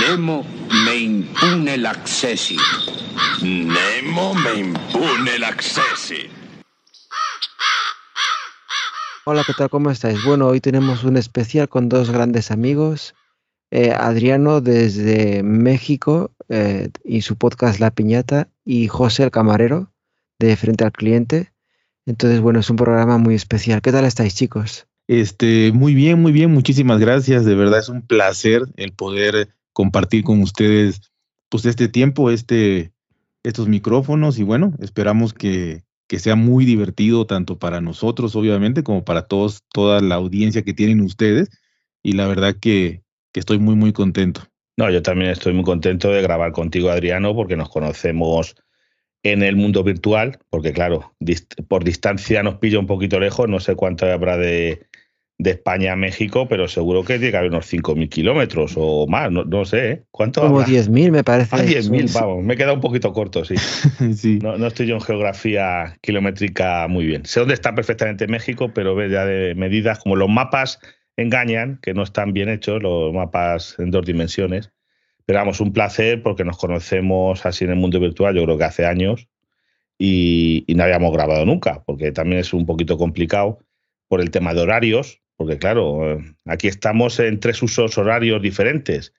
Nemo me impune l'accessi. Nemo me impune l'accessi. Hola, ¿qué tal? ¿Cómo estáis? Bueno, hoy tenemos un especial con dos grandes amigos. Eh, Adriano desde México eh, y su podcast La Piñata y José el Camarero de Frente al Cliente. Entonces, bueno, es un programa muy especial. ¿Qué tal estáis, chicos? Este, muy bien, muy bien, muchísimas gracias. De verdad es un placer el poder compartir con ustedes pues este tiempo, este, estos micrófonos y bueno, esperamos que, que sea muy divertido tanto para nosotros, obviamente, como para todos, toda la audiencia que tienen ustedes. Y la verdad que, que estoy muy, muy contento. No, yo también estoy muy contento de grabar contigo, Adriano, porque nos conocemos en el mundo virtual, porque claro, por distancia nos pilla un poquito lejos, no sé cuánto habrá de, de España a México, pero seguro que tiene que haber unos 5.000 kilómetros o más, no, sé. ¿eh? ¿Cuánto Como 10.000 me parece. Ah, 10.000, vamos, me he quedado un poquito corto, sí. sí. No, no, estoy yo en geografía kilométrica muy bien. Sé dónde está perfectamente México, pero ve ya de medidas como los mapas engañan, que no están bien hechos, los mapas en dos dimensiones. Pero vamos, un placer porque nos conocemos así en el mundo virtual, yo creo que hace años, y, no habíamos grabado nunca, porque también es un poquito complicado por el tema de horarios, porque claro, aquí estamos en tres usos horarios diferentes.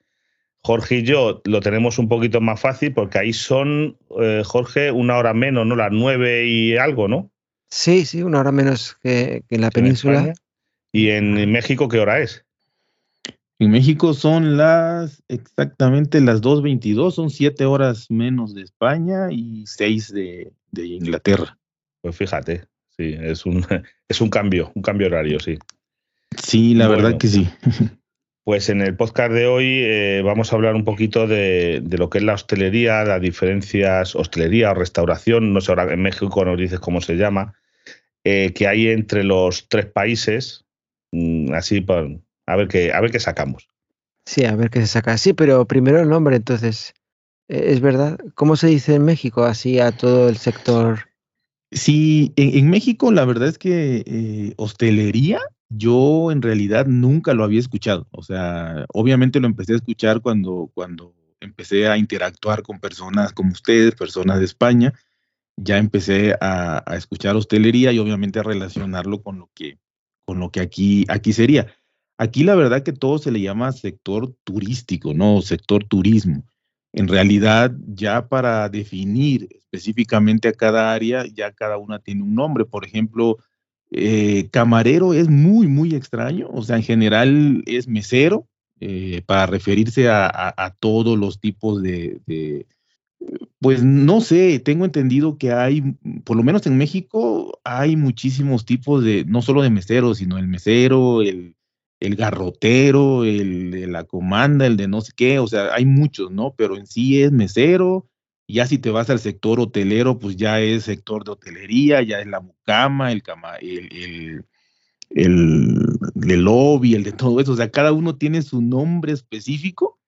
Jorge y yo lo tenemos un poquito más fácil porque ahí son, eh, Jorge, una hora menos, ¿no? Las nueve y algo, ¿no? Sí, sí, una hora menos que, en la península. ¿Y en México qué hora es? En México son las exactamente las 2.22, son siete horas menos de España y seis de, Inglaterra. Pues fíjate, sí, es un, es un cambio, un cambio horario, sí. Sí, la verdad que sí. Pues en el podcast de hoy eh, vamos a hablar un poquito de, lo que es la hostelería, las diferencias, hostelería o restauración, no sé ahora en México nos dices cómo se llama, eh, que hay entre los tres países, mm, así por, a ver qué, a ver qué sacamos. Sí, a ver qué se saca. Sí, pero primero el nombre, entonces. E, es verdad. ¿Cómo se dice en México así a todo el sector? Sí, en, México la verdad es que eh, hostelería yo en realidad nunca lo había escuchado. O sea, obviamente lo empecé a escuchar cuando, cuando empecé a interactuar con personas como ustedes, personas de España. Ya empecé a, a escuchar hostelería y obviamente a relacionarlo con lo que, con lo que aquí, aquí sería. Aquí la verdad que todo se le llama sector turístico, ¿no? Sector turismo. En realidad, ya para definir específicamente a cada área, ya cada una tiene un nombre. Por ejemplo, eh, camarero es muy, muy extraño. O sea, en general es mesero eh, para referirse a, todos los tipos de, Pues no sé, tengo entendido que hay, por lo menos en México, hay muchísimos tipos de, no solo de meseros, sino el mesero, el el garrotero, el de la comanda, el de no sé qué, o sea, hay muchos, ¿no? Pero en sí es mesero, ya si te vas al sector hotelero, pues ya es sector de hotelería, ya es la mucama, el, cama, el, el, lobby, el de todo eso, o sea, cada uno tiene su nombre específico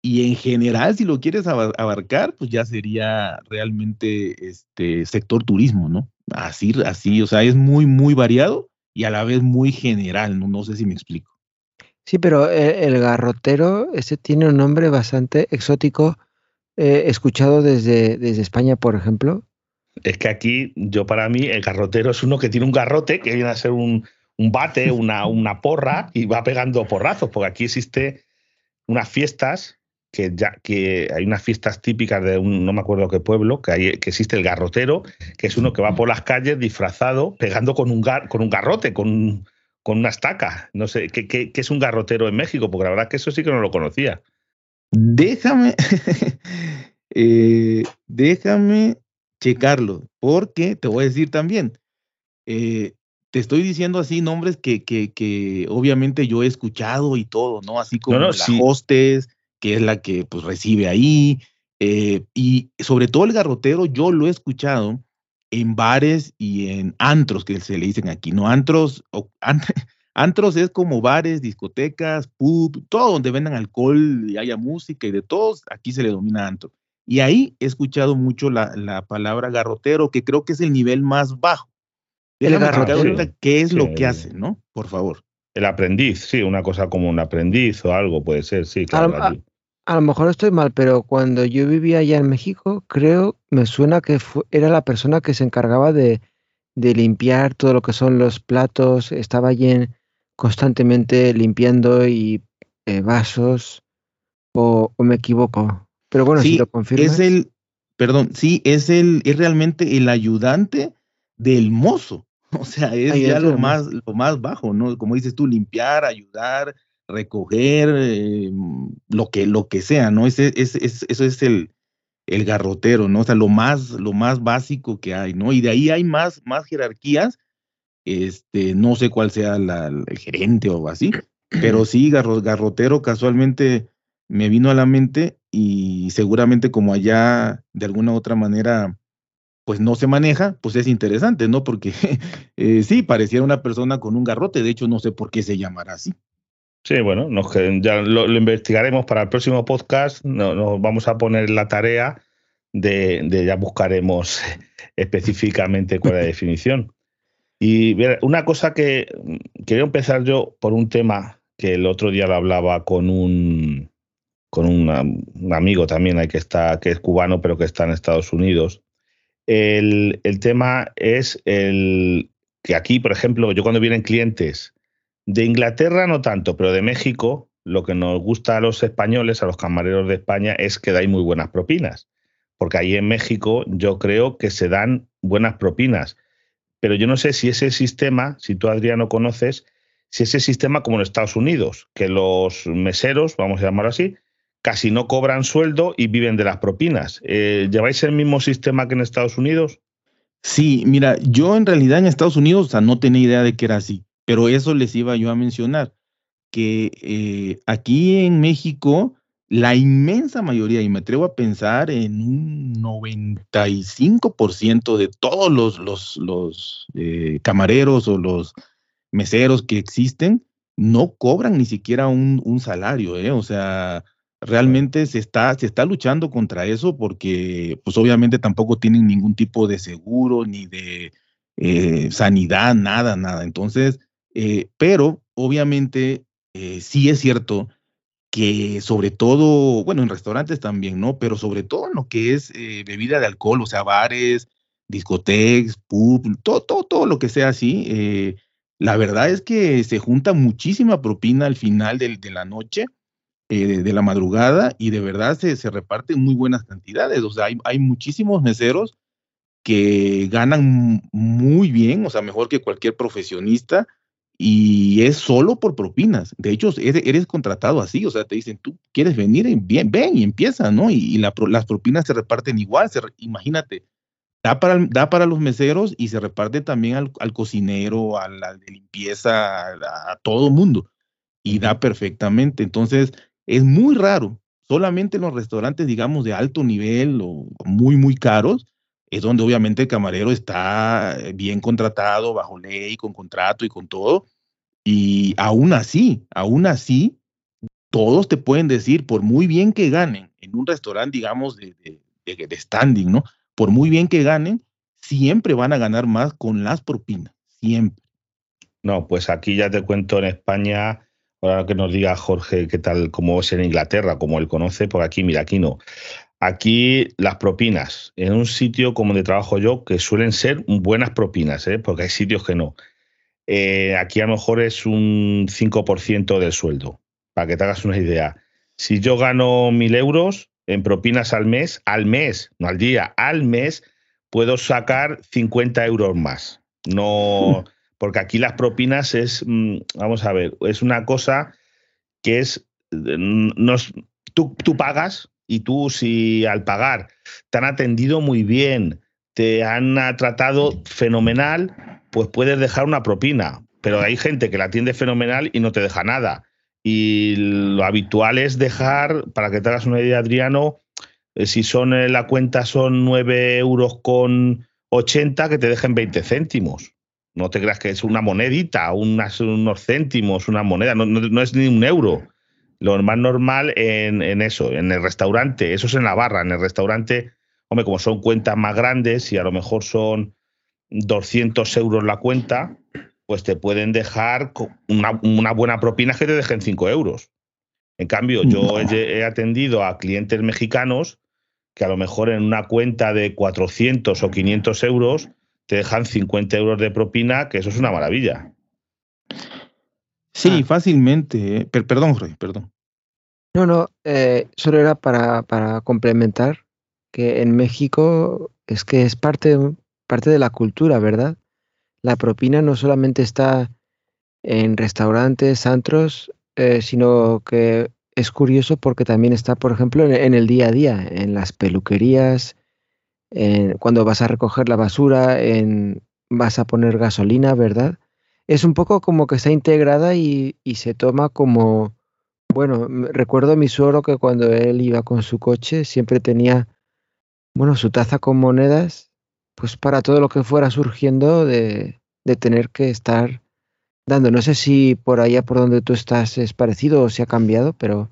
y en general, si lo quieres abarcar, pues ya sería realmente este sector turismo, ¿no? Así, así, o sea, es muy, muy variado y a la vez muy general, no, no sé si me explico. Sí, pero e, el, garrotero, ese tiene un nombre bastante exótico, eh, escuchado desde, desde España, por ejemplo. Es que aquí, yo para mí, el garrotero es uno que tiene un garrote, que viene a ser un, un bate, una, una porra, y va pegando porrazos, porque aquí existe unas fiestas que ya que hay unas fiestas típicas de un no me acuerdo qué pueblo, que, hay, que existe el garrotero, que es uno que va por las calles disfrazado, pegando con un, gar, con un garrote, con, con una estaca. No sé, ¿qué, ¿qué, es un garrotero en México? Porque la verdad que eso sí que no lo conocía. Déjame, eh, déjame checarlo, porque te voy a decir también, eh, te estoy diciendo así nombres que, que, que, obviamente yo he escuchado y todo, ¿no? Así como las hostes, que es la que pues recibe ahí. Eh, y sobre todo el garrotero, yo lo he escuchado en bares y en antros, que se le dicen aquí, ¿no? Antros, antros es como bares, discotecas, pub, todo donde vendan alcohol y haya música y de todos, aquí se le domina antro. Y ahí he escuchado mucho la, la palabra garrotero, que creo que es el nivel más bajo. El garrotero, ¿qué es lo que hace, no? Por favor. El aprendiz, sí, una cosa como un aprendiz o algo puede ser, sí, claro. A lo mejor estoy mal, pero cuando yo vivía allá en México, creo, me suena que era la persona que se encargaba de, limpiar todo lo que son los platos, estaba allí constantemente limpiando y eh, vasos, o, me equivoco. Pero bueno, si lo confirmas. Es el, perdón, sí, es el, es realmente el ayudante del mozo. O sea, es ya lo más, lo más bajo, ¿no? Como dices tú, limpiar, ayudar, recoger, eh, lo, que, lo que sea, ¿no? Ese, eso es el, el garrotero, ¿no? O sea, lo más, lo más básico que hay, ¿no? Y de ahí hay más, más jerarquías, este, no sé cuál sea el gerente o así, pero sí, garrotero casualmente me vino a la mente y seguramente como allá de alguna u otra manera pues no se maneja, pues es interesante, ¿no? Porque eh, sí, pareciera una persona con un garrote, de hecho no sé por qué se llamará así. Sí, bueno, ya lo, investigaremos para el próximo podcast, nos vamos a poner la tarea de, ya buscaremos específicamente cuál es la definición. Y una cosa que quería empezar yo por un tema que el otro día lo hablaba con un con un amigo también que está que es cubano pero que está en Estados Unidos el, tema es el que aquí, por ejemplo, yo cuando vienen clientes de Inglaterra no tanto, pero de México, lo que nos gusta a los españoles, a los camareros de España, es que dais muy buenas propinas. Porque ahí en México yo creo que se dan buenas propinas. Pero yo no sé si ese sistema, si tú Adriano conoces, si ese sistema como en Estados Unidos, que los meseros, vamos a llamarlo así, casi no cobran sueldo y viven de las propinas. Eh, ¿Lleváis el mismo sistema que en Estados Unidos? Sí, mira, yo en realidad en Estados Unidos no tenía idea de que era así, pero eso les iba yo a mencionar, que eh, aquí en México la inmensa mayoría, y me atrevo a pensar en un 95% de todos los, los, los eh, camareros o los meseros que existen, no cobran ni siquiera un, un salario, ¿eh? O sea, realmente se está, se está luchando contra eso porque pues obviamente tampoco tienen ningún tipo de seguro ni de eh, sanidad, nada, nada. Entonces, pero obviamente sí es cierto que sobre todo, bueno, en restaurantes también, ¿no? Pero sobre todo en lo que es bebida de alcohol, o sea, bares, discotecas, pub, todo, todo, todo lo que sea así, la verdad es que se junta muchísima propina al final de la noche eh, de la madrugada y de verdad se, se reparten muy buenas cantidades. O sea, hay, hay, muchísimos meseros que ganan muy bien, o sea, mejor que cualquier profesionista y es solo por propinas. De hecho, eres, contratado así, o sea, te dicen, tú quieres venir, bien, ven y empieza, ¿no? Y, las propinas se reparten igual, imagínate, da para, da para los meseros y se reparte también al, cocinero, a la de limpieza, a, a todo mundo y da perfectamente. Entonces, es muy raro. Solamente en los restaurantes, digamos, de alto nivel o muy, muy caros, es donde obviamente el camarero está bien contratado, bajo ley, con contrato y con todo. Y aún así, aún así, todos te pueden decir, por muy bien que ganen en un restaurante, digamos, de, de, standing, ¿no? Por muy bien que ganen, siempre van a ganar más con las propinas, siempre. No, pues aquí ya te cuento en España, Ahora que nos diga Jorge qué tal, cómo es en Inglaterra, como él conoce, por aquí, mira, aquí no. Aquí las propinas, en un sitio como de trabajo yo, que suelen ser buenas propinas, ¿eh? porque hay sitios que no. Eh, aquí a lo mejor es un 5% del sueldo, para que te hagas una idea. Si yo gano mil euros en propinas al mes, al mes, no al día, al mes, puedo sacar 50 euros más. No, porque aquí las propinas es, mm, vamos a ver, es una cosa que es, nos, tú, tú pagas y tú si al pagar te han atendido muy bien, te han tratado fenomenal, pues puedes dejar una propina. Pero hay gente que la atiende fenomenal y no te deja nada. Y lo habitual es dejar, para que te hagas una idea, Adriano, eh, si son eh, la cuenta son 9 euros con 80, que te dejen 20 céntimos. No te creas que es una monedita, unos céntimos, una moneda, no, es ni un euro. Lo más normal en, eso, en el restaurante, eso es en la barra, en el restaurante, hombre, como son cuentas más grandes y a lo mejor son 200 euros la cuenta, pues te pueden dejar una, buena propina que te dejen 5 euros. En cambio, yo he, atendido a clientes mexicanos que a lo mejor en una cuenta de 400 o 500 euros te dejan 50 euros de propina, que eso es una maravilla. Sí, ah. fácilmente. ¿eh? perdón, Jorge, perdón. No, no, eh, solo era para, para, complementar que en México es que es parte, parte de la cultura, ¿verdad? La propina no solamente está en restaurantes, antros, eh, sino que es curioso porque también está, por ejemplo, en, el día a día, en las peluquerías, en, cuando vas a recoger la basura, en, vas a poner gasolina, ¿verdad? Es un poco como que está integrada y, y se toma como, bueno, recuerdo a mi suegro que cuando él iba con su coche siempre tenía, bueno, su taza con monedas, pues para todo lo que fuera surgiendo de, de tener que estar dando. No sé si por allá por donde tú estás es parecido o se ha cambiado, pero...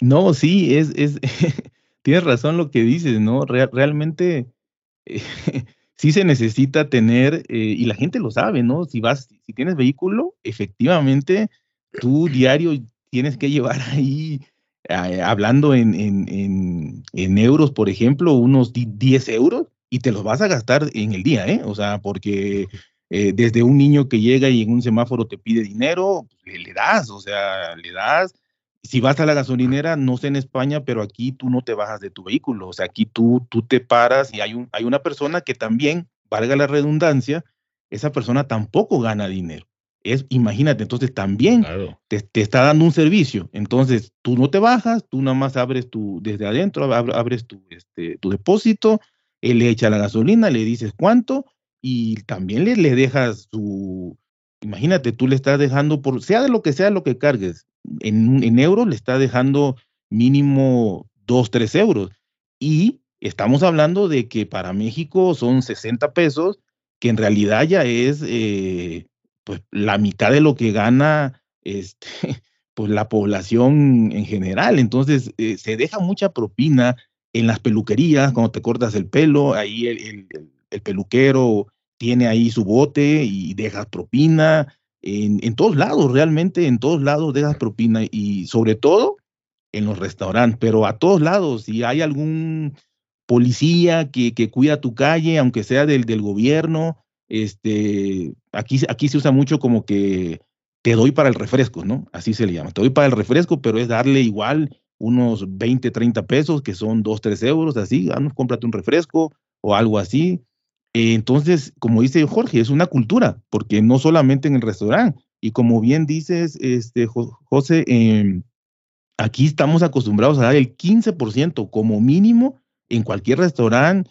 No, sí, es, es tienes razón lo que dices, ¿no? realmente sí se necesita tener, eh, y la gente lo sabe, ¿no? Si vas, si tienes vehículo, efectivamente, tú diario tienes que llevar ahí, eh, hablando en, en, en, euros, por ejemplo, unos 10 euros, y te los vas a gastar en el día, ¿eh? O sea, porque eh, desde un niño que llega y en un semáforo te pide dinero, pues, le, das, o sea, le das. Si vas a la gasolinera, no sé en España, pero aquí tú no te bajas de tu vehículo, o sea, aquí tú, tú te paras y hay, un, hay una persona que también, valga la redundancia, esa persona tampoco gana dinero. Es, imagínate, entonces también te, está dando un servicio. Entonces tú no te bajas, tú nada más abres tu, desde adentro, abres tu, este, tu depósito, él le echa la gasolina, le dices cuánto y también le, le dejas su, imagínate, tú le estás dejando, por, sea de lo que sea lo que cargues, en, en euros le estás dejando mínimo 2, 3 euros. Y estamos hablando de que para México son 60 pesos, que en realidad ya es eh, pues, la mitad de lo que gana este, pues, la población en general. Entonces, eh, se deja mucha propina en las peluquerías, cuando te cortas el pelo, ahí el el peluquero tiene ahí su bote y dejas propina. En, todos lados, realmente en todos lados dejas propina y sobre todo en los restaurantes, pero a todos lados, si hay algún policía que, que cuida tu calle, aunque sea del, del gobierno, este, aquí, aquí se usa mucho como que te doy para el refresco, ¿no? Así se le llama, te doy para el refresco, pero es darle igual unos 20, 30 pesos, que son 2, 3 euros, así, ah, cómprate un refresco o algo así. Entonces, como dice Jorge, es una cultura, porque no solamente en el restaurante, y como bien dices, este, José, em, aquí estamos acostumbrados a dar el 15% como mínimo en cualquier restaurante,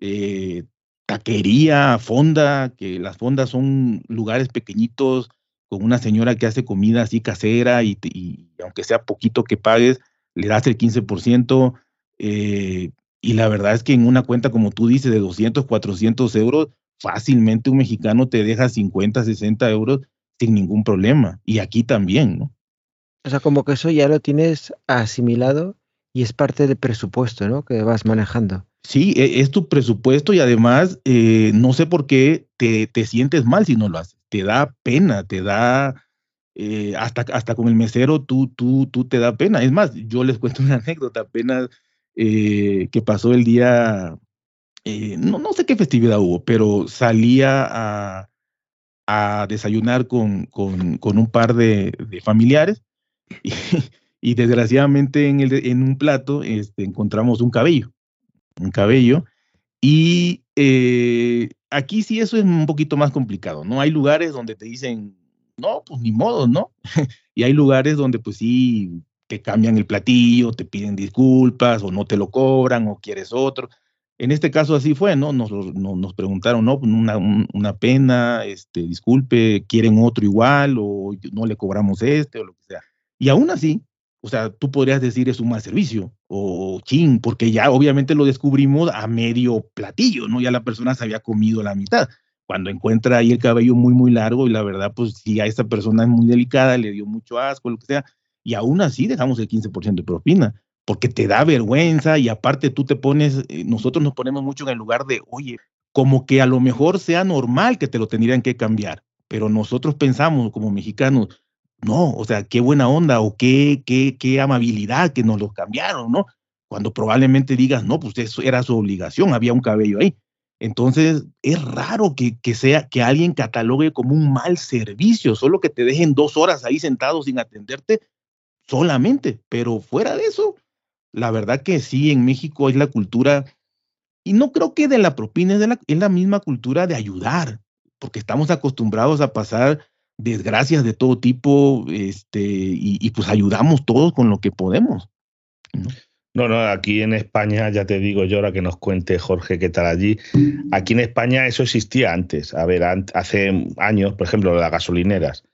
eh, taquería, fonda, que las fondas son lugares pequeñitos con una señora que hace comida así casera y, aunque sea poquito que pagues, le das el 15%. Eh, y la verdad es que en una cuenta, como tú dices, de 200, 400 euros, fácilmente un mexicano te deja 50, 60 euros sin ningún problema. Y aquí también, ¿no? O sea, como que eso ya lo tienes asimilado y es parte del presupuesto, ¿no? Que vas manejando. Sí, e, es tu presupuesto y además eh, no sé por qué te, te, sientes mal si no lo haces. Te da pena, te da, eh, hasta, hasta con el mesero tú, tú, tú te da pena. Es más, yo les cuento una anécdota, apenas eh, que pasó el día, eh, no, no, sé qué festividad hubo, pero salía a, a desayunar con, con, con, un par de, familiares y, desgraciadamente en, el, en un plato este, encontramos un cabello, cabello, y eh, aquí sí eso es un poquito más complicado, ¿no? Hay lugares donde te dicen, no, pues ni modo, ¿no? y hay lugares donde pues sí, te cambian el platillo, te piden disculpas o no te lo cobran o quieres otro. En este caso así fue, ¿no? Nos, nos, preguntaron, ¿no? Una, una, pena, este, disculpe, quieren otro igual o no le cobramos este o lo que sea. Y aún así, o sea, tú podrías decir es un mal servicio o ching, porque ya obviamente lo descubrimos a medio platillo, ¿no? Ya la persona se había comido la mitad. Cuando encuentra ahí el cabello muy, muy largo y la verdad, pues si a esta persona es muy delicada, le dio mucho asco, lo que sea, y aún así dejamos el 15% de propina, porque te da vergüenza y aparte tú te pones, eh, nosotros nos ponemos mucho en el lugar de, oye, como que a lo mejor sea normal que te lo tendrían que cambiar, pero nosotros pensamos como mexicanos, no, o sea, qué buena onda o qué, qué, qué amabilidad que nos los cambiaron, ¿no? Cuando probablemente digas, no, pues eso era su obligación, había un cabello ahí. Entonces, es raro que, que, sea que alguien catalogue como un mal servicio, solo que te dejen dos horas ahí sentado sin atenderte solamente, pero fuera de eso, la verdad que sí, en México es la cultura, y no creo que de la propina, es, de la, es la misma cultura de ayudar, porque estamos acostumbrados a pasar desgracias de todo tipo, este, y, pues ayudamos todos con lo que podemos. ¿no? no, aquí en España, ya te digo yo, ahora que nos cuente Jorge qué tal allí, aquí en España eso existía antes. A ver, hace años, por ejemplo, las gasolineras.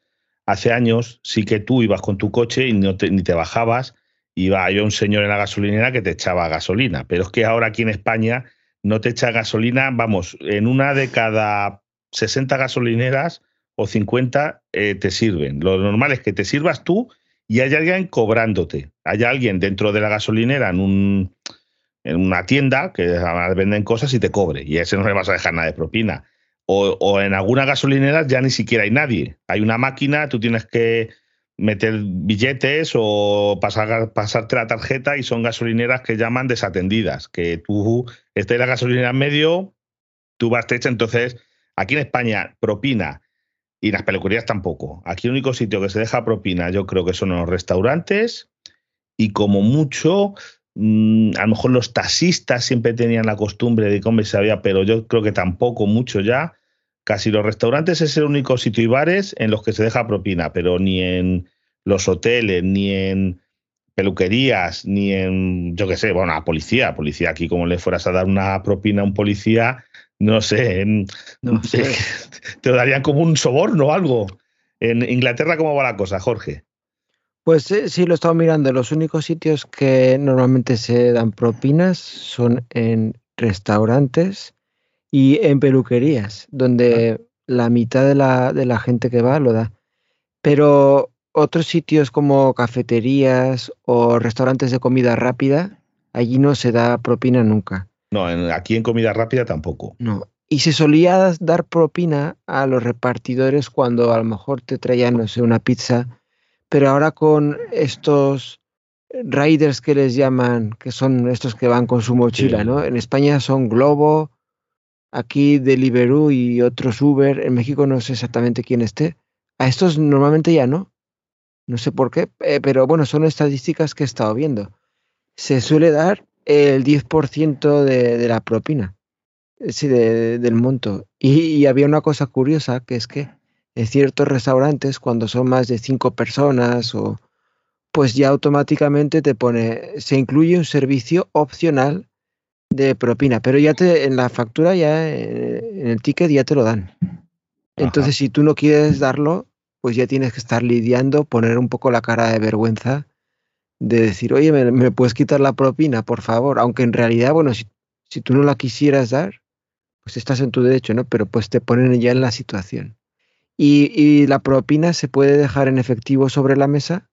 Hace años sí que tú ibas con tu coche y no ni te bajabas, iba yo un señor en la gasolinera que te echaba gasolina. Pero es que ahora aquí en España no te echa gasolina, vamos, en una de cada 60 gasolineras o 50 eh, te sirven. Lo normal es que te sirvas tú y hay alguien cobrándote. Hay alguien dentro de la gasolinera en, un, en una tienda que venden cosas y te cobre. Y a ese no le vas a dejar nada de propina. O, o en alguna gasolinera ya ni siquiera hay nadie. Hay una máquina, tú tienes que meter billetes o pasar, pasarte la tarjeta y son gasolineras que llaman desatendidas, que tú estés la gasolinera en medio, tú vas hecha, entonces aquí en España propina y las peluquerías tampoco. Aquí el único sitio que se deja propina yo creo que son los restaurantes y como mucho, mm, a lo mejor los taxistas siempre tenían la costumbre de comer sabía, pero yo creo que tampoco mucho ya. Casi los restaurantes es el único sitio y bares en los que se deja propina, pero ni en los hoteles, ni en peluquerías, ni en, yo qué sé, bueno, a policía, policía aquí como le fueras a dar una propina a un policía, no sé, no sé. te darían como un soborno o algo. En Inglaterra, ¿cómo va la cosa, Jorge? Pues sí, sí, lo he estado mirando. Los únicos sitios que normalmente se dan propinas son en restaurantes y en peluquerías, donde ah. la mitad de la, de la gente que va lo da. Pero otros sitios como cafeterías o restaurantes de comida rápida, allí no se da propina nunca. No, aquí en comida rápida tampoco. No. Y se solía dar propina a los repartidores cuando a lo mejor te traían, no sé, una pizza, pero ahora con estos riders que les llaman, que son estos que van con su mochila, ¿no? En España son Globo, aquí Deliveroo y otros Uber, en México no sé exactamente quién esté. A estos normalmente ya no. No sé por qué, eh, pero bueno, son estadísticas que he estado viendo. Se suele dar el 10% de, de, la propina, sí, del monto. Y, había una cosa curiosa, que es que en ciertos restaurantes, cuando son más de cinco personas, o pues ya automáticamente te pone, se incluye un servicio opcional de propina, pero ya te, en la factura, ya en el ticket ya te lo dan. Entonces, si tú no quieres darlo, pues ya tienes que estar lidiando, poner un poco la cara de vergüenza de decir, oye, ¿me, puedes quitar la propina, por favor? Aunque en realidad, bueno, si, tú no la quisieras dar, pues estás en tu derecho, ¿no? Pero pues te ponen ya en la situación. Y, y la propina se puede dejar en efectivo sobre la mesa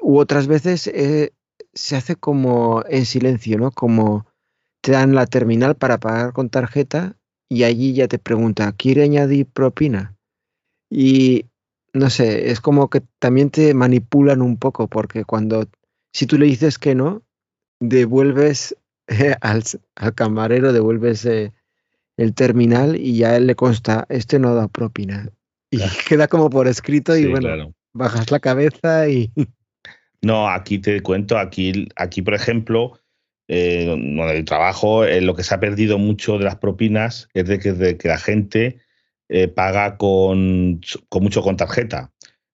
u otras veces eh, se hace como en silencio, ¿no? Como te dan la terminal para pagar con tarjeta y allí ya te pregunta, ¿quiere añadir propina? Y no sé, es como que también te manipulan un poco porque cuando si tú le dices que no, devuelves eh, al, camarero, devuelves eh, el terminal y ya él le consta, este no da propina. Y queda como por escrito y bueno, bajas la cabeza y... No, aquí te cuento, aquí, aquí por ejemplo, eh, donde el trabajo, eh, lo que se ha perdido mucho de las propinas es de que, de que la gente paga con, con mucho con tarjeta.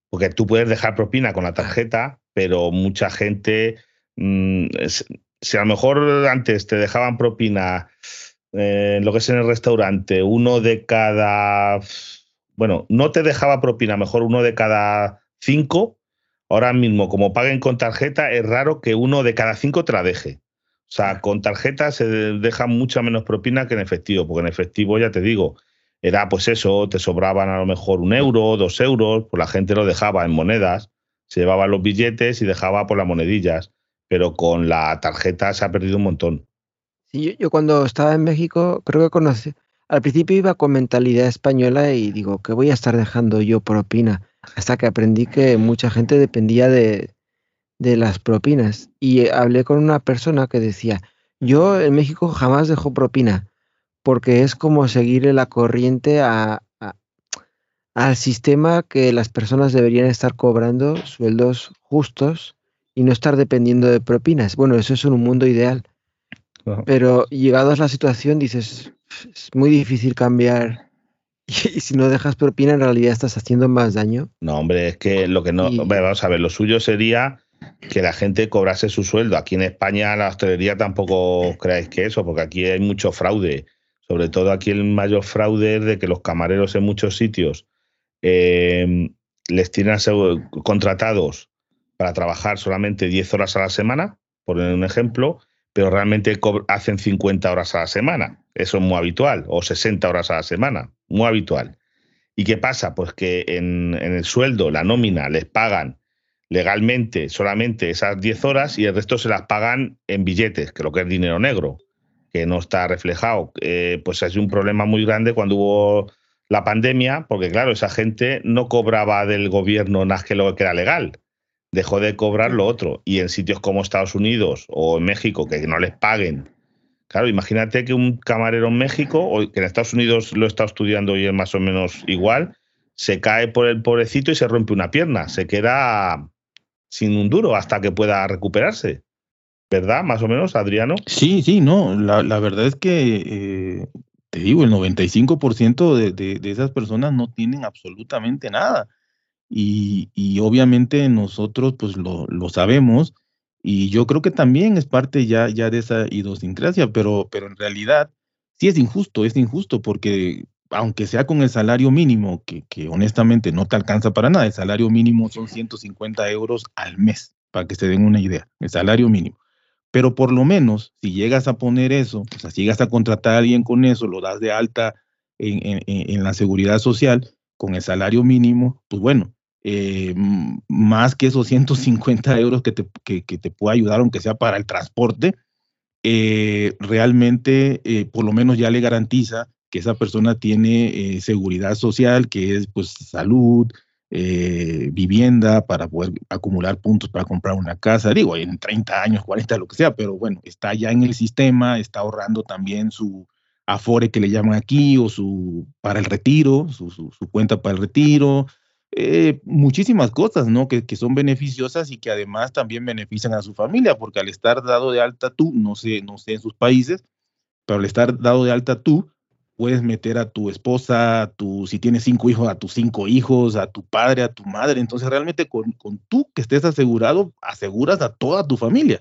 Porque tú puedes dejar propina con la tarjeta, pero mucha gente, mm, si a lo mejor antes te dejaban propina eh, lo que es en el restaurante, uno de cada, bueno, no te dejaba propina, mejor uno de cada cinco, ahora mismo como paguen con tarjeta, es raro que uno de cada cinco te la deje. O sea, con tarjeta se deja mucha menos propina que en efectivo, porque en efectivo, ya te digo, era pues eso, te sobraban a lo mejor un euro, dos euros, pues la gente lo dejaba en monedas se llevaban los billetes y dejaba por las monedillas, pero con la tarjeta se ha perdido un montón. Sí, yo, cuando estaba en México creo que conocí, al principio iba con mentalidad española y digo, ¿qué voy a estar dejando yo propina? hasta que aprendí que mucha gente dependía de, de las propinas. Y hablé con una persona que decía, yo en México jamás dejo propina, porque es como seguir la corriente a, al sistema que las personas deberían estar cobrando sueldos justos y no estar dependiendo de propinas. Bueno, eso es un mundo ideal. Pero llegado a la situación dices, es muy difícil cambiar. Y si no dejas propina, en realidad estás haciendo más daño. No, hombre, es que lo que no. vamos a ver, lo suyo sería que la gente cobrase su sueldo. Aquí en España, la hostelería tampoco creáis que eso, porque aquí hay mucho fraude. Sobre todo aquí el mayor fraude es de que los camareros en muchos sitios eh, les tienen contratados para trabajar solamente 10 horas a la semana, por un ejemplo, pero realmente hacen 50 horas a la semana. Eso es muy habitual, o 60 horas a la semana, muy habitual. ¿Y qué pasa? Pues que en, en el sueldo, la nómina, les pagan legalmente solamente esas 10 horas y el resto se las pagan en billetes, que lo que es dinero negro, que no está reflejado. Eh, pues es un problema muy grande cuando hubo la pandemia, porque claro, esa gente no cobraba del gobierno nada que lo que era legal, dejó de cobrar lo otro. Y en sitios como Estados Unidos o en México, que no les paguen. Claro, imagínate que un camarero en México, o que en Estados Unidos lo está estudiando y es más o menos igual, se cae por el pobrecito y se rompe una pierna, se queda sin un duro hasta que pueda recuperarse. ¿Verdad? Más o menos, Adriano. Sí, sí, no. La, verdad es que, eh, te digo, el 95% de, de, de, esas personas no tienen absolutamente nada. Y, y obviamente nosotros pues lo, lo, sabemos y yo creo que también es parte ya, ya de esa idiosincrasia, pero, pero en realidad sí es injusto, es injusto porque aunque sea con el salario mínimo, que, que, honestamente no te alcanza para nada, el salario mínimo son 150 euros al mes, para que se den una idea, el salario mínimo. Pero por lo menos, si llegas a poner eso, o sea, si llegas a contratar a alguien con eso, lo das de alta en, en, la seguridad social, con el salario mínimo, pues bueno, eh, más que esos 150 euros que te, que, te pueda ayudar, aunque sea para el transporte, eh, realmente eh, por lo menos ya le garantiza que esa persona tiene seguridad social, que es pues salud, eh, vivienda para poder acumular puntos para comprar una casa, digo, en 30 años, 40, lo que sea, pero bueno, está ya en el sistema, está ahorrando también su afore que le llaman aquí o su para el retiro, su, cuenta para el retiro, eh, muchísimas cosas, ¿no? Que, que, son beneficiosas y que además también benefician a su familia, porque al estar dado de alta tú, no sé, no sé en sus países, pero al estar dado de alta tú, puedes meter a tu esposa, a tu, si tienes cinco hijos, a tus cinco hijos, a tu padre, a tu madre. Entonces, realmente con, tú que estés asegurado, aseguras a toda tu familia.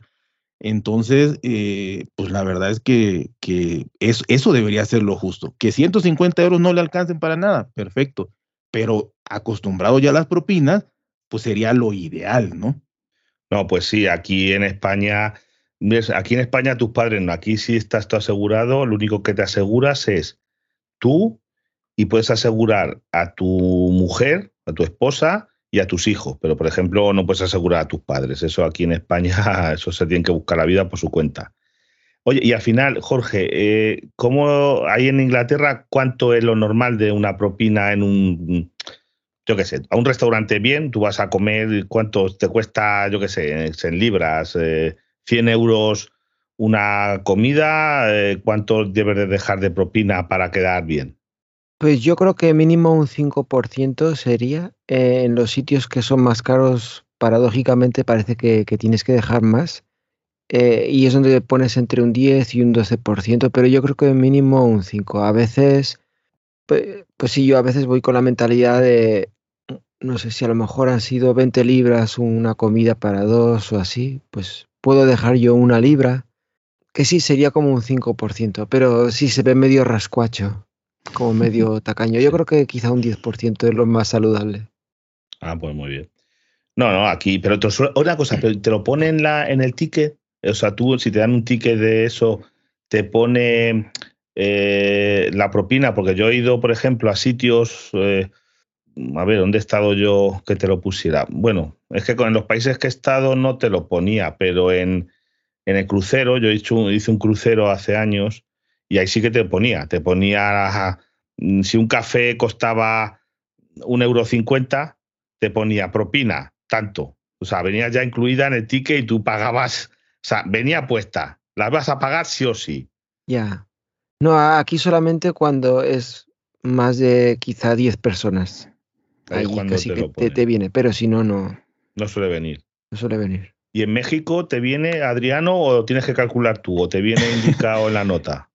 Entonces, eh, pues la verdad es que, que eso, eso debería ser lo justo. Que 150 euros no le alcancen para nada, perfecto. Pero acostumbrado ya a las propinas, pues sería lo ideal, ¿no? No, pues sí, aquí en España, aquí en España tus padres no, aquí sí estás tú asegurado, lo único que te aseguras es tú y puedes asegurar a tu mujer, a tu esposa y a tus hijos, pero por ejemplo no puedes asegurar a tus padres. Eso aquí en España, eso se tiene que buscar la vida por su cuenta. Oye, y al final, Jorge, eh, ¿cómo hay en Inglaterra cuánto es lo normal de una propina en un, yo qué sé, a un restaurante bien, tú vas a comer, cuánto te cuesta, yo qué sé, en libras, eh, 100 euros una comida, eh, ¿cuánto debes de dejar de propina para quedar bien? Pues yo creo que mínimo un 5% sería. Eh, en los sitios que son más caros, paradójicamente parece que, que tienes que dejar más. Eh, y es donde pones entre un 10 y un 12%, pero yo creo que mínimo un 5%. A veces, pues, pues sí, yo a veces voy con la mentalidad de, no sé si a lo mejor han sido 20 libras una comida para dos o así, pues puedo dejar yo una libra que sí sería como un 5%, pero sí se ve medio rascuacho, como medio tacaño. Yo creo que quizá un 10% es lo más saludable. Ah, pues muy bien. No, no, aquí, pero te, una cosa, pero te lo pone en, la, en el ticket, o sea, tú si te dan un ticket de eso, te pone eh, la propina, porque yo he ido, por ejemplo, a sitios, eh, a ver, ¿dónde he estado yo que te lo pusiera? Bueno, es que con los países que he estado no te lo ponía, pero en, en el crucero, yo hice un, hice un crucero hace años y ahí sí que te ponía, te ponía, si un café costaba un euro cincuenta, te ponía propina, tanto. O sea, venía ya incluida en el ticket y tú pagabas, o sea, venía puesta. La vas a pagar sí o sí. Ya. No, aquí solamente cuando es más de quizá 10 personas. Ahí, cuando casi te, que te, viene, pero si no, no. No suele venir. No suele venir. ¿Y en México te viene, Adriano, o tienes que calcular tú, o te viene indicado en la nota?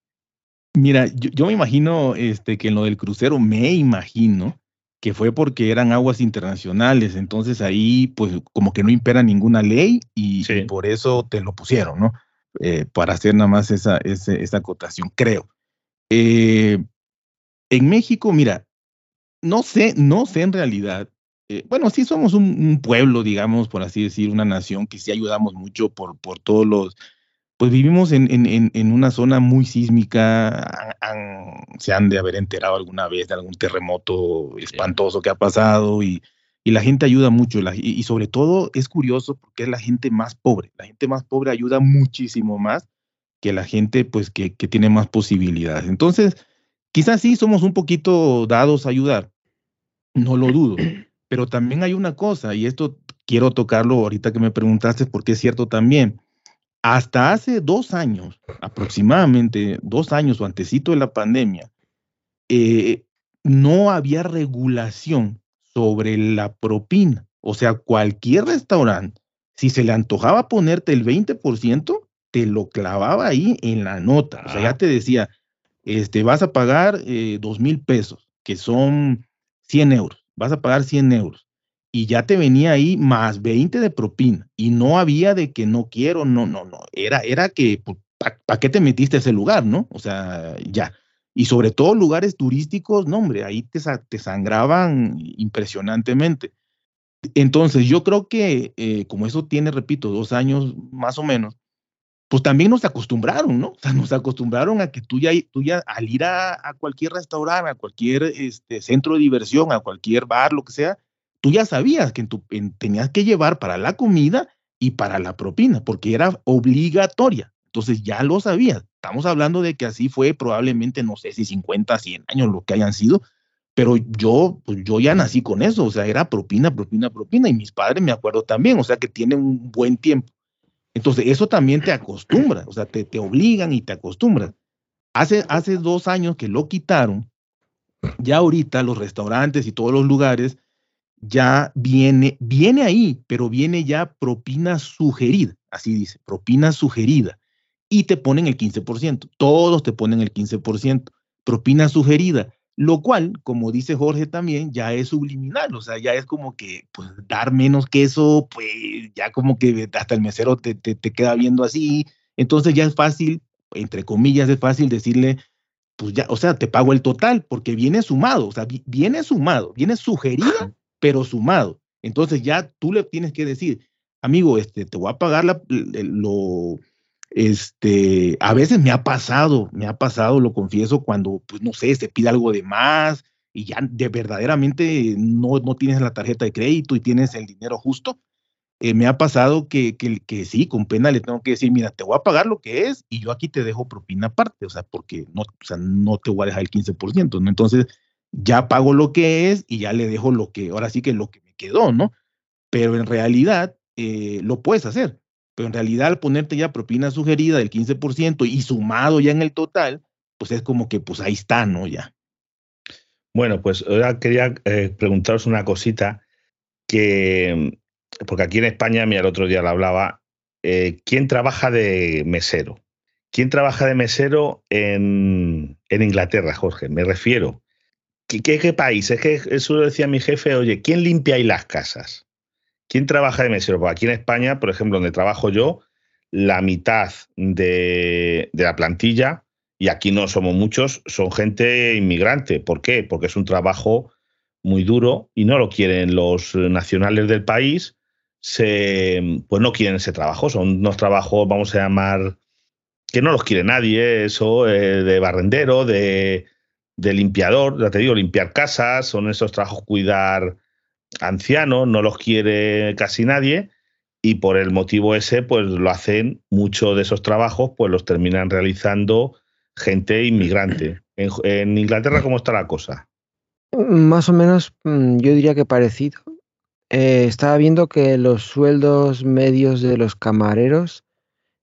Mira, yo, me imagino este, que en lo del crucero, me imagino que fue porque eran aguas internacionales, entonces ahí pues como que no impera ninguna ley y, por eso te lo pusieron, ¿no? Eh, para hacer nada más esa, esa, acotación, creo. Eh, en México, mira, no sé, no sé en realidad. Eh, bueno, sí somos un, pueblo, digamos, por así decir, una nación que sí ayudamos mucho por, por todos los, pues vivimos en, en, en una zona muy sísmica, se han de haber enterado alguna vez de algún terremoto espantoso que ha pasado y, y la gente ayuda mucho y, sobre todo es curioso porque es la gente más pobre, la gente más pobre ayuda muchísimo más que la gente pues que, que tiene más posibilidades. Entonces, quizás sí somos un poquito dados a ayudar, no lo dudo, pero también hay una cosa y esto quiero tocarlo ahorita que me preguntaste porque es cierto también hasta hace dos años, aproximadamente dos años o antecito de la pandemia, eh, no había regulación sobre la propina. O sea, cualquier restaurante, si se le antojaba ponerte el 20%, te lo clavaba ahí en la nota. O sea, ya te decía, este, vas a pagar eh, dos mil pesos, que son 100 euros. Vas a pagar 100 euros y ya te venía ahí más 20 de propina y no había de que no quiero, no, no, no, era, era que, pues, ¿para qué te metiste a ese lugar, no? O sea, ya. Y sobre todo lugares turísticos, no, hombre, ahí te, te sangraban impresionantemente. Entonces, yo creo que eh, como eso tiene, repito, dos años más o menos, pues también nos acostumbraron, ¿no? O sea, nos acostumbraron a que tú ya, tú ya al ir a, cualquier restaurante, a cualquier este, centro de diversión, a cualquier bar, lo que sea, tú ya sabías que tenías que llevar para la comida y para la propina, porque era obligatoria. Entonces ya lo sabías. Estamos hablando de que así fue probablemente, no sé si 50, 100 años, lo que hayan sido, pero yo, pues yo ya nací con eso, o sea, era propina, propina, propina, y mis padres me acuerdo también, o sea, que tienen un buen tiempo. Entonces, eso también te acostumbra, o sea, te, te obligan y te acostumbras. Hace, hace dos años que lo quitaron, ya ahorita los restaurantes y todos los lugares ya viene, viene ahí, pero viene ya propina sugerida, así dice, propina sugerida, y te ponen el 15%, todos te ponen el 15%, propina sugerida, lo cual, como dice Jorge también, ya es subliminal, o sea, ya es como que, pues, dar menos que eso, pues, ya como que hasta el mesero te, te, te queda viendo así, entonces ya es fácil, entre comillas, es fácil decirle, pues ya, o sea, te pago el total, porque viene sumado, o sea, viene sumado, viene sugerida pero sumado. Entonces ya tú le tienes que decir, amigo, este, te voy a pagar la, lo, este, a veces me ha pasado, me ha pasado, lo confieso, cuando, pues no sé, se pide algo de más y ya de verdaderamente no, no tienes la tarjeta de crédito y tienes el dinero justo. Eh, me ha pasado que, que, que, sí, con pena le tengo que decir, mira, te voy a pagar lo que es y yo aquí te dejo propina aparte, o sea, porque no, o sea, no te voy a dejar el 15%, ¿no? Entonces, ya pago lo que es y ya le dejo lo que, ahora sí que lo que me quedó, ¿no? Pero en realidad eh, lo puedes hacer. Pero en realidad al ponerte ya propina sugerida del 15% y sumado ya en el total, pues es como que pues ahí está, ¿no? Ya. Bueno, pues ahora quería eh, preguntaros una cosita que, porque aquí en España, mira, el otro día lo hablaba, eh, ¿quién trabaja de mesero? ¿Quién trabaja de mesero en, en Inglaterra, Jorge? Me refiero ¿Qué, qué país? Es que eso lo decía mi jefe, oye, ¿quién limpia ahí las casas? ¿Quién trabaja de mesero? Pues aquí en España, por ejemplo, donde trabajo yo, la mitad de, la plantilla, y aquí no somos muchos, son gente inmigrante. ¿Por qué? Porque es un trabajo muy duro y no lo quieren los nacionales del país, pues no quieren ese trabajo. Son unos trabajos, vamos a llamar, que no los quiere nadie, eso, de barrendero, de, de limpiador, ya te digo, limpiar casas, son esos trabajos cuidar ancianos, no los quiere casi nadie y por el motivo ese, pues lo hacen, muchos de esos trabajos, pues los terminan realizando gente inmigrante. En, Inglaterra, ¿cómo está la cosa? Más o menos, mm, yo diría que parecido. Eh, estaba viendo que los sueldos medios de los camareros,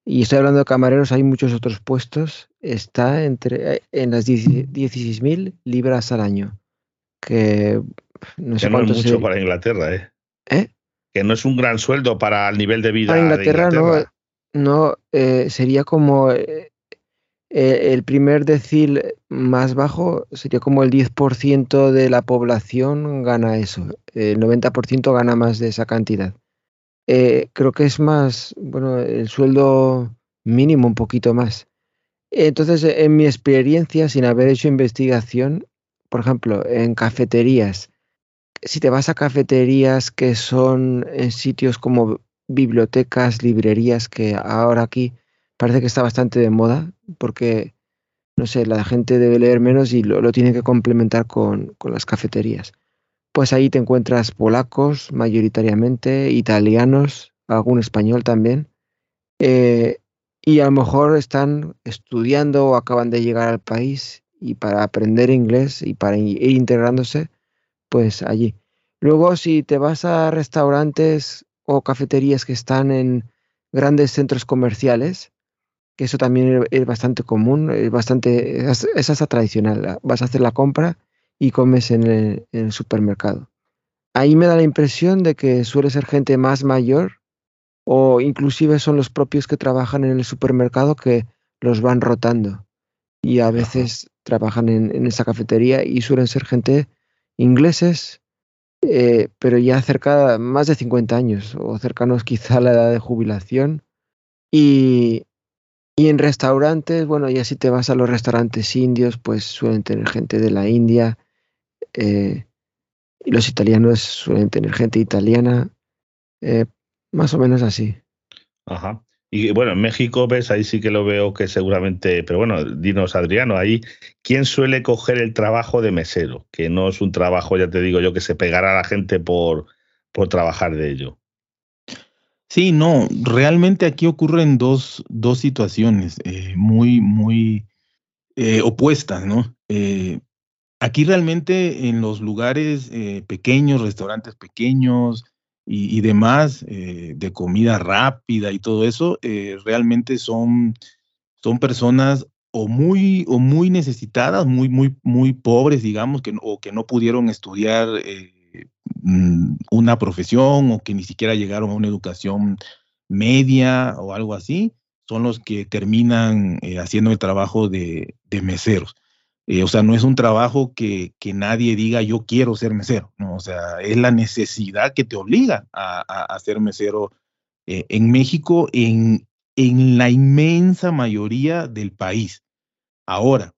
y estoy hablando de camareros, hay muchos otros puestos, está entre eh, en las 16.000 libras al año. Que no sé cuánto es mucho para Inglaterra, ¿eh? ¿eh? Que no es un gran sueldo para el nivel de vida. Para Inglaterra, no, no sería como eh, el primer decil más bajo sería como el 10% de la población gana eso, el 90% gana más de esa cantidad. Eh, creo que es más, bueno, el sueldo mínimo un poquito más. Entonces, en mi experiencia, sin haber hecho investigación, por ejemplo, en cafeterías, si te vas a cafeterías que son en sitios como bibliotecas, librerías, que ahora aquí parece que está bastante de moda porque, no sé, la gente debe leer menos y lo, tiene que complementar con, las cafeterías. Pues ahí te encuentras polacos mayoritariamente, italianos, algún español también, eh, y a lo mejor están estudiando o acaban de llegar al país y para aprender inglés y para ir integrándose, pues allí. Luego, si te vas a restaurantes o cafeterías que están en grandes centros comerciales, que eso también es bastante común, es bastante, es, esa tradicional. Vas a hacer la compra y comes en el, supermercado. Ahí me da la impresión de que suele ser gente más mayor o inclusive son los propios que trabajan en el supermercado que los van rotando y a veces trabajan en, esa cafetería y suelen ser gente ingleses, eh, pero ya cerca, más de 50 años o cercanos quizá a la edad de jubilación y, y en restaurantes, bueno, ya si te vas a los restaurantes indios, pues suelen tener gente de la India. Eh, y los italianos suelen tener gente italiana. Eh, más o menos así. Ajá. Y bueno, en México, ves, ahí sí que lo veo que seguramente, pero bueno, dinos, Adriano, ahí, ¿quién suele coger el trabajo de mesero? Que no es un trabajo, ya te digo yo, que se pegará a la gente por, por trabajar de ello. Sí, no, realmente aquí ocurren dos, dos situaciones eh, muy, muy eh, opuestas, ¿no? Eh, aquí realmente en los lugares pequeños, restaurantes pequeños y, demás, de comida rápida y todo eso, realmente son, son personas o muy, o muy necesitadas, muy, muy, muy pobres, digamos, que, o que no pudieron estudiar Mm, una profesión o que ni siquiera llegaron a una educación media o algo así, son los que terminan eh, haciendo el trabajo de, meseros. Eh, o sea, no es un trabajo que, nadie diga yo quiero ser mesero, ¿no? O sea, es la necesidad que te obliga a, ser mesero eh, en México, en, en la inmensa mayoría del país. Ahora,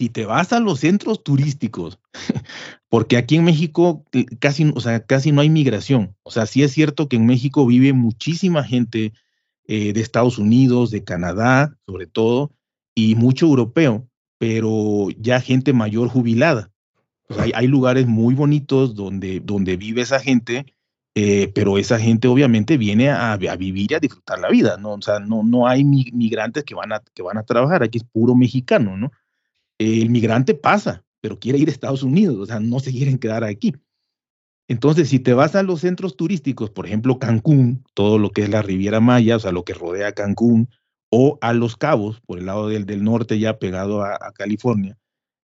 si te vas a los centros turísticos, porque aquí en México eh, casi, o sea, casi no hay migración. O sea, sí es cierto que en México vive muchísima gente eh, de Estados Unidos, de Canadá, sobre todo, y mucho europeo, pero ya gente mayor jubilada. hay, lugares muy bonitos donde, donde vive esa gente, eh, pero esa gente obviamente viene a, vivir y a disfrutar la vida, ¿no? O sea, no, no hay migrantes que van, a, que van a trabajar, aquí es puro mexicano, ¿no? el migrante pasa, pero quiere ir a Estados Unidos, o sea, no se quieren quedar aquí. Entonces, si te vas a los centros turísticos, por ejemplo, Cancún, todo lo que es la Riviera Maya, o sea, lo que rodea Cancún, o a Los Cabos, por el lado del, del norte ya pegado a, California,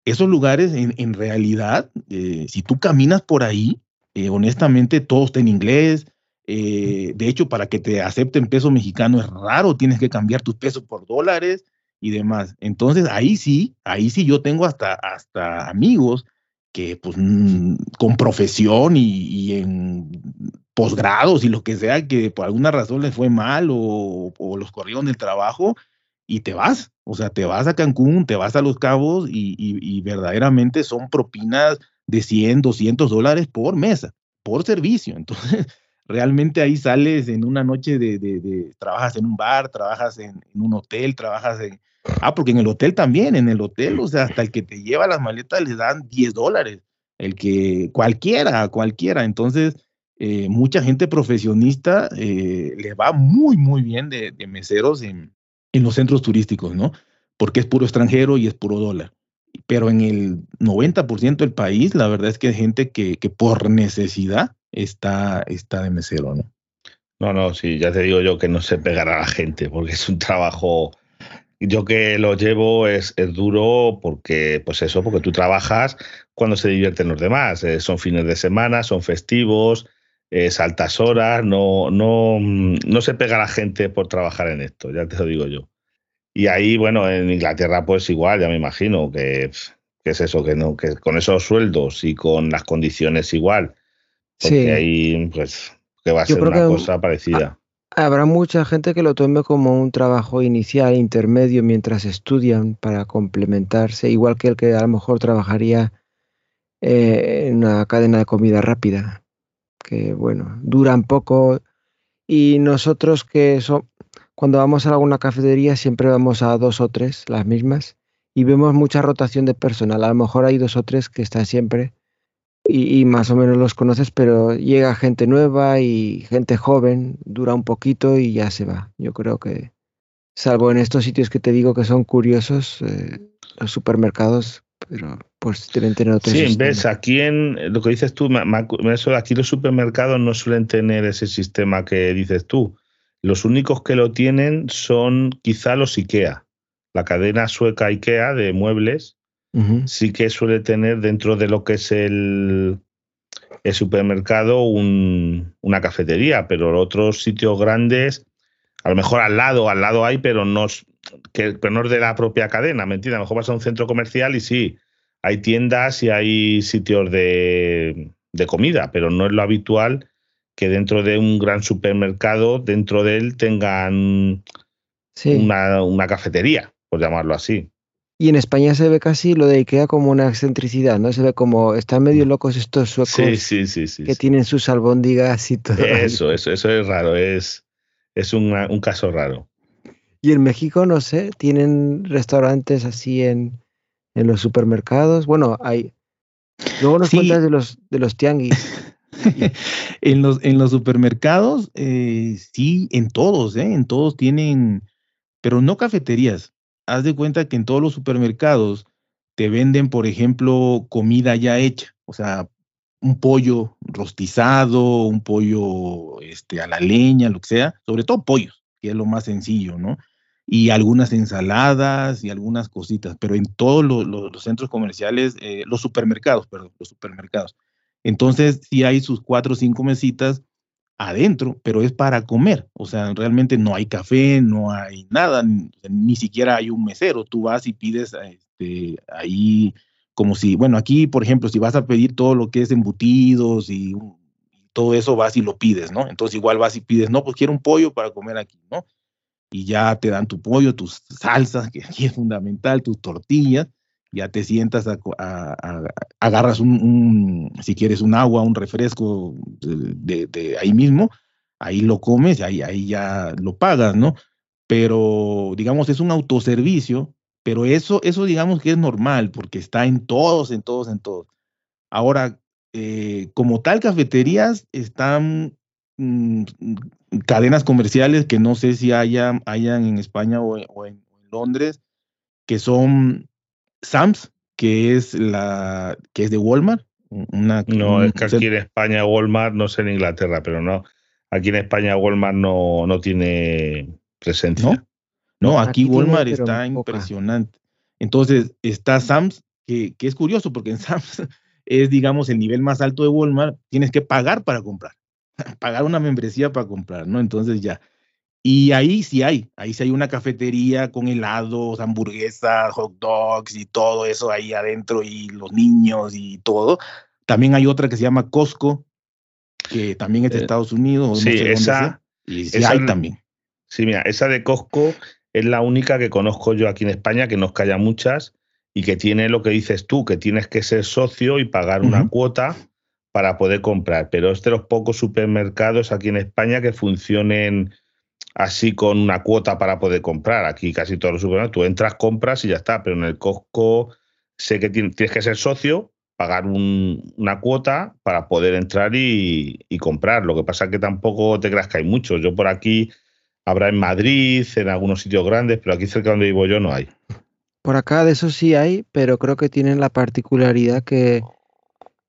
esos lugares en, realidad, eh, si tú caminas por ahí, eh, honestamente todo está en inglés. Eh, de hecho, para que te acepten peso mexicano es raro, tienes que cambiar tus pesos por dólares y demás. Entonces ahí sí, ahí sí yo tengo hasta, hasta amigos que pues con profesión y, en posgrados y lo que sea, que por alguna razón les fue mal o, los corrieron del trabajo y te vas, o sea, te vas a Cancún, te vas a Los Cabos y, verdaderamente son propinas de 100, 200 dólares por mesa, por servicio. Entonces, realmente ahí sales en una noche de, trabajas en un bar, trabajas en, un hotel, trabajas en, Ah, porque en el hotel también, en el hotel, o sea, hasta el que te lleva las maletas le dan 10 dólares, el que cualquiera, cualquiera. Entonces, eh, mucha gente profesionista eh, le va muy, muy bien de, meseros en, los centros turísticos, ¿no? Porque es puro extranjero y es puro dólar. Pero en el 90% del país, la verdad es que hay gente que, que por necesidad está, está de mesero, ¿no? No, no, sí, ya te digo yo que no se pegará a la gente, porque es un trabajo. Yo que lo llevo es, es duro porque, pues eso, porque tú trabajas cuando se divierten los demás. Eh, son fines de semana, son festivos, es altas horas, no, no, no se pega a la gente por trabajar en esto, ya te lo digo yo. Y ahí, bueno, en Inglaterra, pues igual, ya me imagino que, que es eso, que no, que con esos sueldos y con las condiciones igual. Porque sí. ahí, pues, que va a ser una cosa parecida. Habrá mucha gente que lo tome como un trabajo inicial, intermedio, mientras estudian para complementarse, igual que el que a lo mejor trabajaría eh, en una cadena de comida rápida, que bueno, duran poco. Y nosotros que son, cuando vamos a alguna cafetería siempre vamos a dos o tres, las mismas, y vemos mucha rotación de personal. A lo mejor hay dos o tres que están siempre y, más o menos los conoces, pero llega gente nueva y gente joven, dura un poquito y ya se va. Yo creo que, salvo en estos sitios que te digo que son curiosos, eh, los supermercados, pero pues deben tener otro Sí, ves, aquí en lo que dices tú, eso, aquí los supermercados no suelen tener ese sistema que dices tú. Los únicos que lo tienen son quizá los IKEA, la cadena sueca IKEA de muebles sí que suele tener dentro de lo que es el, el supermercado una cafetería, pero otros sitios grandes, a lo mejor al lado, al lado hay, pero no, que, no es de la propia cadena, ¿me entiendes? A lo mejor vas a un centro comercial y sí, hay tiendas y hay sitios de, comida, pero no es lo habitual que dentro de un gran supermercado, dentro de él tengan una, una cafetería, por llamarlo así. Y en España se ve casi lo de Ikea como una excentricidad, ¿no? Se ve como están medio mm. locos estos suecos que tienen sus albóndigas y todo. Eso, eso, eso es raro, es, es un caso raro. Y en México, no sé, tienen restaurantes así en, en los supermercados. Bueno, hay. Luego nos cuentas de los, de los tianguis. en, los, en los supermercados, eh, sí, en todos, ¿eh? En todos tienen, pero no cafeterías haz de cuenta que en todos los supermercados te venden, por ejemplo, comida ya hecha, o sea, un pollo rostizado, un pollo este, a la leña, lo que sea, sobre todo pollos, que es lo más sencillo, ¿no? Y algunas ensaladas y algunas cositas, pero en todos los, centros comerciales, eh, los supermercados, perdón, los supermercados. Entonces, sí hay sus cuatro o cinco mesitas adentro, pero es para comer. O sea, realmente no hay café, no hay nada, ni, siquiera hay un mesero. Tú vas y pides este, ahí como si, bueno, aquí, por ejemplo, si vas a pedir todo lo que es embutidos y, todo eso, vas y lo pides, ¿no? Entonces igual vas y pides, no, pues quiero un pollo para comer aquí, ¿no? Y ya te dan tu pollo, tus salsas, que aquí es fundamental, tus tortillas, ya te sientas, agarras un, si quieres un agua, un refresco de, ahí mismo, ahí lo comes ahí, ahí ya lo pagas, ¿no? Pero digamos, es un autoservicio, pero eso, eso digamos que es normal porque está en todos, en todos, en todos. Ahora, eh, como tal, cafeterías están mm, cadenas comerciales que no sé si haya, hayan en España o, o en Londres, que son Sams, que es la que es de Walmart. Una, no, es que aquí en España Walmart, no sé en Inglaterra, pero no, aquí en España Walmart no, no tiene presencia. No, aquí, Walmart está impresionante. Entonces está Sams, que, que, es curioso porque en Sams es, digamos, el nivel más alto de Walmart, tienes que pagar para comprar, pagar una membresía para comprar, ¿no? Entonces ya, y ahí sí hay, ahí sí hay una cafetería con helados, hamburguesas, hot dogs y todo eso ahí adentro y los niños y todo. También hay otra que se llama Costco, que también es de eh, Estados Unidos. Sí, esa, y sí hay también. Sí, mira, esa de Costco es la única que conozco yo aquí en España, que nos calla muchas y que tiene lo que dices tú, que tienes que ser socio y pagar una cuota para poder comprar. Pero es de los pocos supermercados aquí en España que funcionen así con una cuota para poder comprar. Aquí casi todos los supermercados, tú entras, compras y ya está, pero en el Costco sé que tienes que ser socio, pagar una cuota para poder entrar y, comprar. Lo que pasa es que tampoco te creas que hay muchos. Yo por aquí habrá en Madrid, en algunos sitios grandes, pero aquí cerca donde vivo yo no hay. Por acá de eso sí hay, pero creo que tienen la particularidad que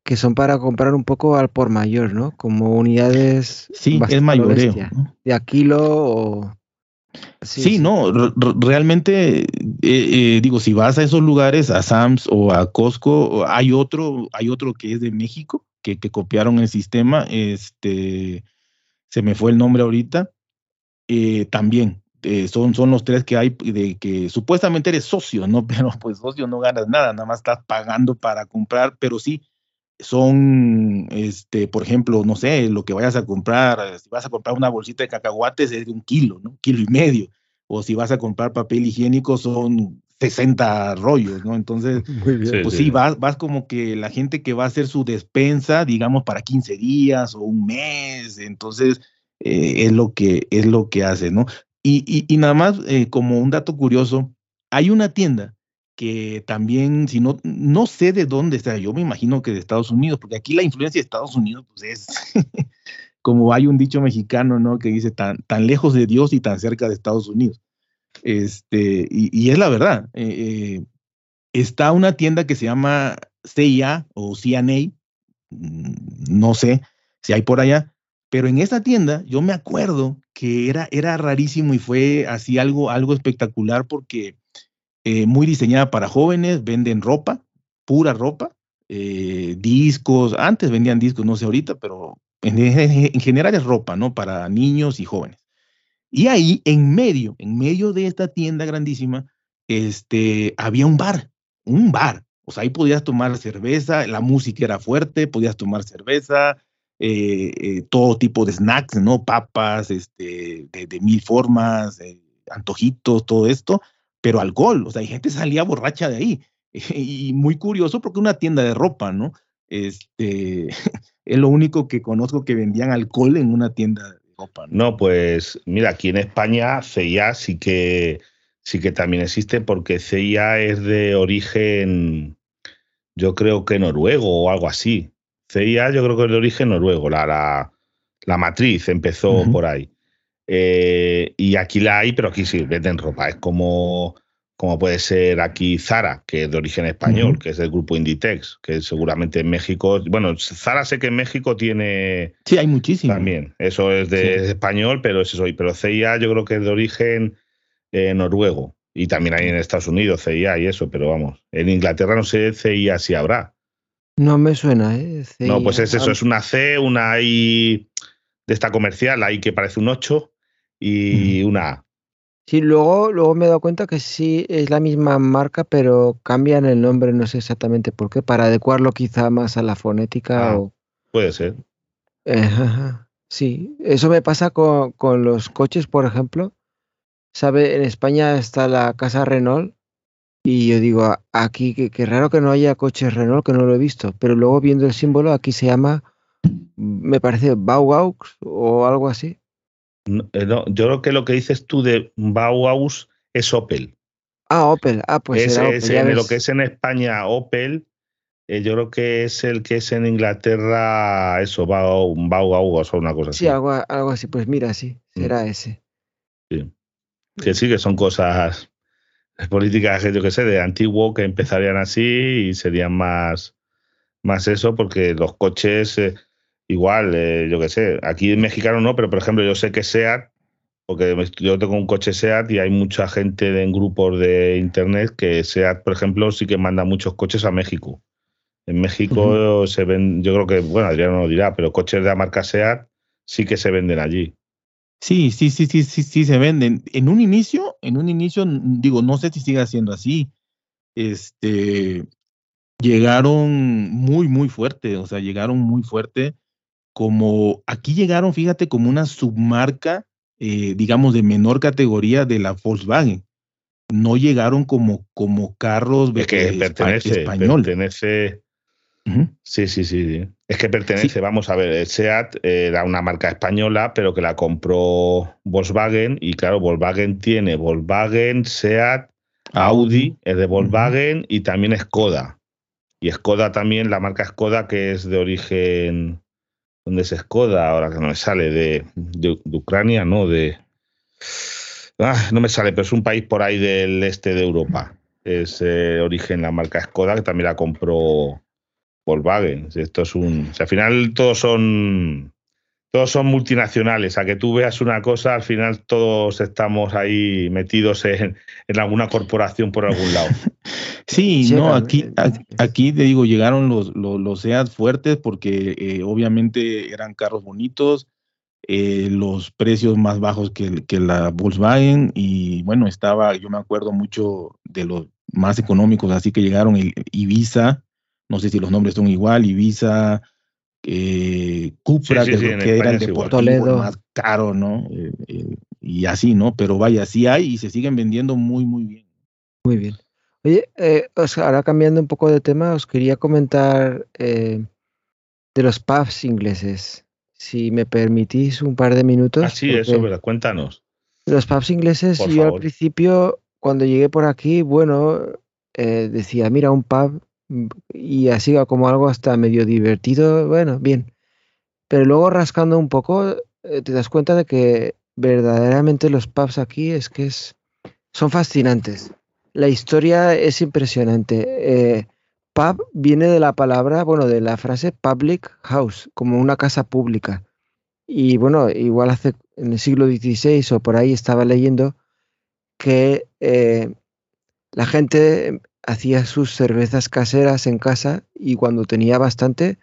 que son para comprar un poco al por mayor, ¿no? Como unidades. Sí, es mayoreo. De a kilo o. Sí, no, realmente, eh, eh, digo, si vas a esos lugares, a Sams o a Costco, hay otro, hay otro que es de México, que, que copiaron el sistema, este, se me fue el nombre ahorita, eh, también, son, son los tres que hay de que supuestamente eres socio, ¿no? Pero pues socio no ganas nada, nada más estás pagando para comprar, pero sí, son, este, por ejemplo, no sé, lo que vayas a comprar, eh, si vas a comprar una bolsita de cacahuates es de un kilo, ¿no? Kilo y medio. O si vas a comprar papel higiénico son 60 rollos, ¿no? Entonces, pues sí, vas, vas como que la gente que va a hacer su despensa, digamos, para 15 días o un mes, entonces eh, es, lo que, es lo que hace, ¿no? Y, y, nada más, eh, como un dato curioso, hay una tienda que también, si no, no sé de dónde está, yo me imagino que de Estados Unidos, porque aquí la influencia de Estados Unidos, pues es como hay un dicho mexicano, ¿no? Que dice tan, tan lejos de Dios y tan cerca de Estados Unidos. Este, y, es la verdad. Eh, eh, está una tienda que se llama CIA o CNA, mm, no sé si hay por allá, pero en esa tienda yo me acuerdo que era, era rarísimo y fue así algo, algo espectacular porque eh, muy diseñada para jóvenes, venden ropa, pura ropa, eh, discos, antes vendían discos, no sé ahorita, pero en, general es ropa, ¿no? Para niños y jóvenes. Y ahí, en medio, en medio de esta tienda grandísima, este, había un bar, un bar. O sea, ahí podías tomar cerveza, la música era fuerte, podías tomar cerveza, eh, todo tipo de snacks, ¿no? Papas, este, de, de mil formas, antojitos, todo esto pero alcohol, o sea, hay gente salía borracha de ahí. Y muy curioso porque una tienda de ropa, ¿no? Este, es lo único que conozco que vendían alcohol en una tienda de ropa. No, pues mira, aquí en España CIA sí que sí que también existe porque CIA es de origen, yo creo que noruego o algo así. CIA yo creo que es de origen noruego, la, la, matriz empezó por ahí. Eh, y aquí la hay, pero aquí sí venden ropa. Es como, como puede ser aquí Zara, que es de origen español, que es del grupo Inditex, que seguramente en México. Bueno, Zara sé que en México tiene. Sí, hay muchísimo. También. Eso es de español, pero es eso. Pero CIA yo creo que es de origen eh, noruego. Y también hay en Estados Unidos CIA y eso, pero vamos. En Inglaterra no sé CIA si habrá. No me suena, ¿eh? No, pues es eso, es una C, una I de esta comercial, ahí que parece un 8, y una A. Sí, luego, luego me he dado cuenta que sí es la misma marca, pero cambian el nombre, no sé exactamente por qué, para adecuarlo quizá más a la fonética. Ah, o... Puede ser. sí, eso me pasa con, con, los coches, por ejemplo. ¿Sabe? En España está la casa Renault y yo digo, aquí, qué raro que no haya coches Renault, que no lo he visto, pero luego viendo el símbolo, aquí se llama, me parece Bauhaus o algo así. Eh, no, yo creo que lo que dices tú de Bauhaus es Opel. Ah, Opel. Ah, pues en lo que es en España Opel, eh, yo creo que es el que es en Inglaterra, eso, Bauhaus o una cosa así. Sí, algo, así. Pues mira, sí, mm. será ese. Sí. Que sí, que son cosas políticas, yo que sé, de antiguo que empezarían así y serían más, más eso, porque los coches. Eh, igual, eh, yo qué sé, aquí en mexicano no, pero por ejemplo yo sé que SEAT, porque yo tengo un coche SEAT y hay mucha gente en grupos de internet que SEAT, por ejemplo, sí que manda muchos coches a México. En México se ven, yo creo que, bueno, Adrián no lo dirá, pero coches de la marca SEAT sí que se venden allí. Sí, sí, sí, sí, sí, sí se venden. En un inicio, en un inicio, digo, no sé si sigue siendo así. Este, llegaron muy, muy fuerte, o sea, llegaron muy fuerte como aquí llegaron, fíjate, como una submarca, eh, digamos, de menor categoría de la Volkswagen. No llegaron como, como carros es que pertenece, español. Pertenece. Sí, sí, sí, Es que pertenece, vamos a ver, SEAT era una marca española, pero que la compró Volkswagen y claro, Volkswagen tiene Volkswagen, SEAT, Audi, es de Volkswagen y también Skoda. Y Skoda también, la marca Skoda que es de origen ¿Dónde es Skoda? Ahora que no me sale, de, Ucrania, no, de... Ah, no me sale, pero es un país por ahí del este de Europa. Es eh, origen la marca Skoda, que también la compró Volkswagen. Esto es un. al final todos son. Todos son multinacionales. A que tú veas una cosa, al final todos estamos ahí metidos en, alguna corporación por algún lado. Sí, no, aquí, aquí te digo, llegaron los, los, SEAT fuertes porque eh, obviamente eran carros bonitos, eh, los precios más bajos que, que, la Volkswagen y bueno, estaba, yo me acuerdo mucho de los más económicos, así que llegaron el Ibiza, no sé si los nombres son igual, Ibiza, eh, Cupra, que, era el deportivo más caro, ¿no? Eh, eh, y así, ¿no? Pero vaya, sí hay y se siguen vendiendo muy, muy bien. Muy bien. Oye, ahora cambiando un poco de tema, os quería comentar de los pubs ingleses. Si me permitís un par de minutos. Ah, sí, eso, pero cuéntanos. Los pubs ingleses, yo al principio, cuando llegué por aquí, bueno, decía, mira, un pub y así como algo hasta medio divertido, bueno, bien. Pero luego rascando un poco, eh, te das cuenta de que verdaderamente los pubs aquí es que es, son fascinantes. La historia es impresionante. Eh, pub viene de la palabra, bueno, de la frase public house, como una casa pública. Y bueno, igual hace en el siglo XVI o por ahí estaba leyendo que eh, la gente hacía sus cervezas caseras en casa y cuando tenía bastante,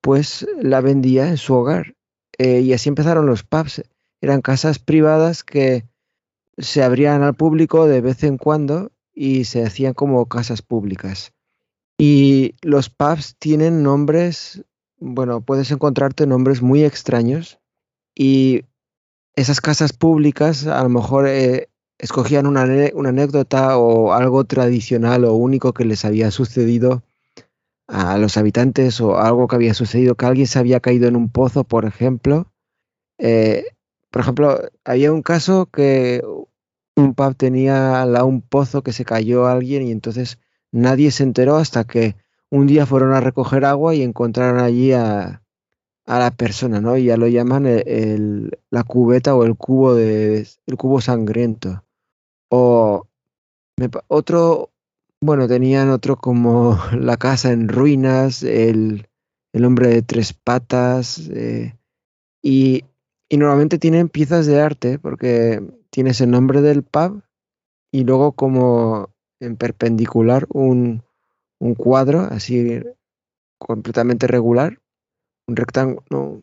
pues la vendía en su hogar. Eh, y así empezaron los pubs. Eran casas privadas que se abrían al público de vez en cuando y se hacían como casas públicas. Y los pubs tienen nombres, bueno, puedes encontrarte nombres muy extraños y esas casas públicas a lo mejor eh, escogían una, anécdota o algo tradicional o único que les había sucedido a los habitantes o algo que había sucedido, que alguien se había caído en un pozo, por ejemplo. Eh, por ejemplo, había un caso que un pub tenía un pozo que se cayó alguien y entonces nadie se enteró hasta que un día fueron a recoger agua y encontraron allí a, a la persona, ¿no? Y ya lo llaman el, la cubeta o el cubo de el cubo sangriento. O otro, bueno, tenían otro como La casa en ruinas, El, el hombre de tres patas, eh, y, y, normalmente tienen piezas de arte porque tienes el nombre del pub y luego como en perpendicular un, un cuadro así completamente regular, un rectángulo,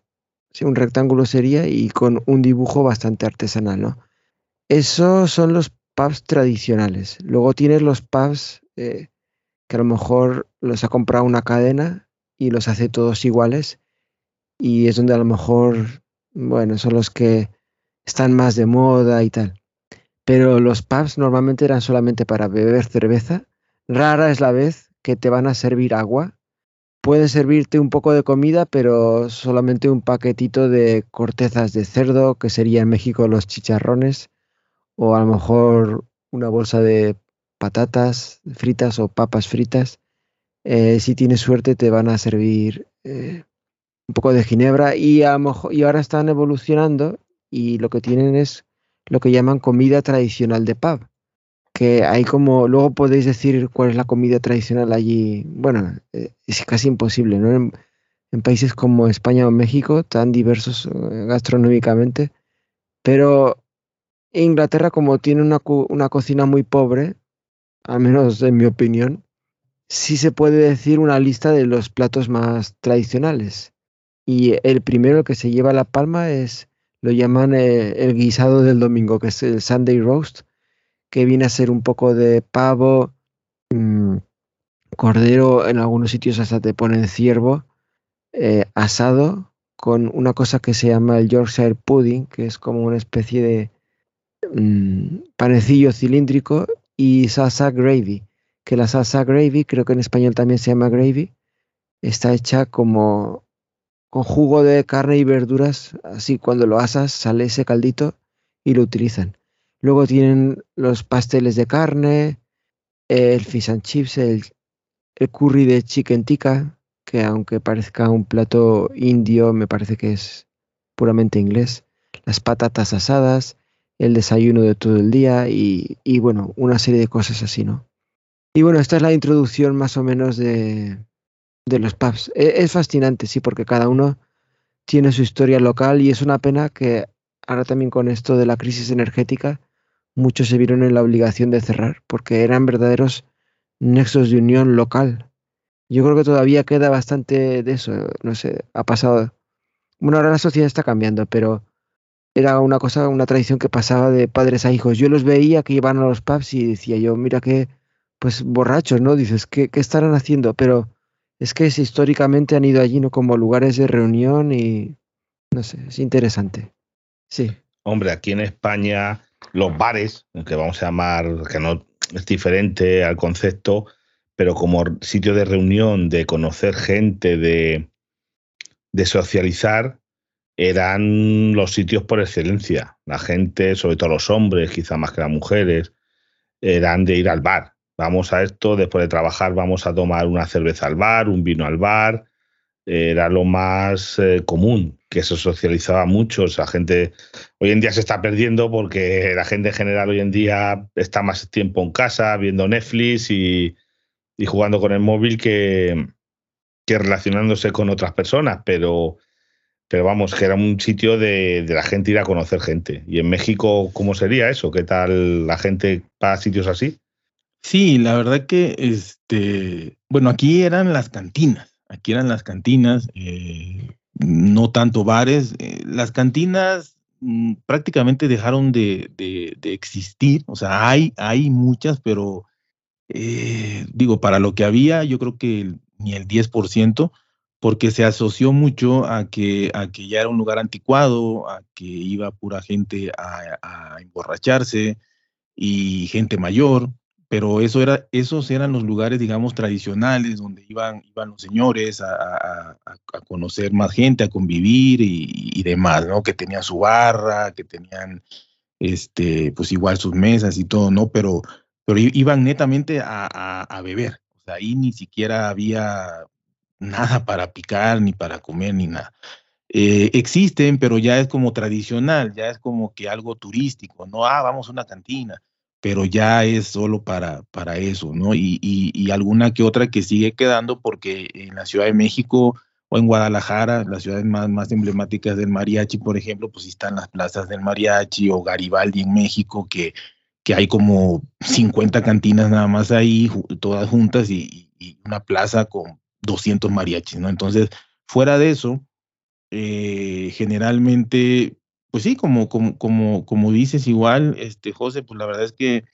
sí, un rectángulo sería y con un dibujo bastante artesanal, ¿no? Esos son los pubs tradicionales. Luego tienes los pubs eh, que a lo mejor los ha comprado una cadena y los hace todos iguales. Y es donde a lo mejor, bueno, son los que están más de moda y tal. Pero los pubs normalmente eran solamente para beber cerveza. Rara es la vez que te van a servir agua. Pueden servirte un poco de comida, pero solamente un paquetito de cortezas de cerdo, que sería en México los chicharrones o a lo mejor una bolsa de patatas fritas o papas fritas. Eh, si tienes suerte te van a servir eh, un poco de ginebra y, a y ahora están evolucionando y lo que tienen es lo que llaman comida tradicional de pub. Que hay como, luego podéis decir cuál es la comida tradicional allí. Bueno, eh, es casi imposible, ¿no? En, países como España o México, tan diversos gastronómicamente. Pero Inglaterra, como tiene una, una cocina muy pobre, al menos en mi opinión, sí se puede decir una lista de los platos más tradicionales. Y el primero que se lleva la palma es, lo llaman eh, el, guisado del domingo, que es el Sunday roast, que viene a ser un poco de pavo, mm, cordero, en algunos sitios hasta te ponen ciervo, eh, asado, con una cosa que se llama el Yorkshire pudding, que es como una especie de Mm, panecillo cilíndrico y salsa gravy, que la salsa gravy, creo que en español también se llama gravy, está hecha como con jugo de carne y verduras, así cuando lo asas sale ese caldito y lo utilizan. Luego tienen los pasteles de carne, el fish and chips, el, el curry de chicken tikka, que aunque parezca un plato indio, me parece que es puramente inglés. Las patatas asadas, el desayuno de todo el día y, bueno, una serie de cosas así, ¿no? Y bueno, esta es la introducción más o menos de, de los pubs. E, es, fascinante, sí, porque cada uno tiene su historia local y es una pena que ahora también con esto de la crisis energética muchos se vieron en la obligación de cerrar porque eran verdaderos nexos de unión local. Yo creo que todavía queda bastante de eso, no sé, ha pasado. Bueno, ahora la sociedad está cambiando, pero era una cosa, una tradición que pasaba de padres a hijos. Yo los veía que iban a los pubs y decía yo, mira qué, pues borrachos, ¿no? Dices, ¿qué, qué estarán haciendo? Pero es que históricamente han ido allí, ¿no? Como lugares de reunión y, no sé, es interesante. Sí. Hombre, aquí en España los bares, que vamos a llamar, que no es diferente al concepto, pero como sitio de reunión, de conocer gente, de, de socializar, eran los sitios por excelencia. La gente, sobre todo los hombres, quizá más que las mujeres, eran de ir al bar. Vamos a esto, después de trabajar vamos a tomar una cerveza al bar, un vino al bar. Era lo más eh, común, que se socializaba mucho. O gente hoy en día se está perdiendo porque la gente en general hoy en día está más tiempo en casa viendo Netflix y, y jugando con el móvil que, que relacionándose con otras personas, pero, pero vamos, que era un sitio de, de, la gente ir a conocer gente. ¿Y en México cómo sería eso? ¿Qué tal la gente va a sitios así? Sí, la verdad que, este, bueno, aquí eran las cantinas, aquí eran las cantinas, eh, no tanto bares. Eh, las cantinas mm, prácticamente dejaron de, de, de, existir, o sea, hay, hay muchas, pero eh, digo, para lo que había, yo creo que ni el 10%, porque se asoció mucho a que, a que ya era un lugar anticuado, a que iba pura gente a, emborracharse y gente mayor, pero eso era, esos eran los lugares, digamos, tradicionales donde iban, iban los señores a, conocer más gente, a convivir y, y, demás, ¿no? Que tenían su barra, que tenían, este, pues igual sus mesas y todo, ¿no? Pero pero iban netamente a, beber. O sea, ahí ni siquiera había nada para picar, ni para comer, ni nada. Eh, existen, pero ya es como tradicional, ya es como que algo turístico, no, ah, vamos a una cantina, pero ya es solo para, para eso, ¿no? Y, y, alguna que otra que sigue quedando porque en la Ciudad de México o en Guadalajara, las ciudades más, más emblemáticas del mariachi, por ejemplo, pues están las plazas del mariachi o Garibaldi en México, que que hay como 50 cantinas nada más ahí, todas juntas, y, una plaza con 200 mariachis, ¿no? Entonces, fuera de eso, eh, generalmente, pues sí, como, como, como, como dices igual, este, José, pues la verdad es que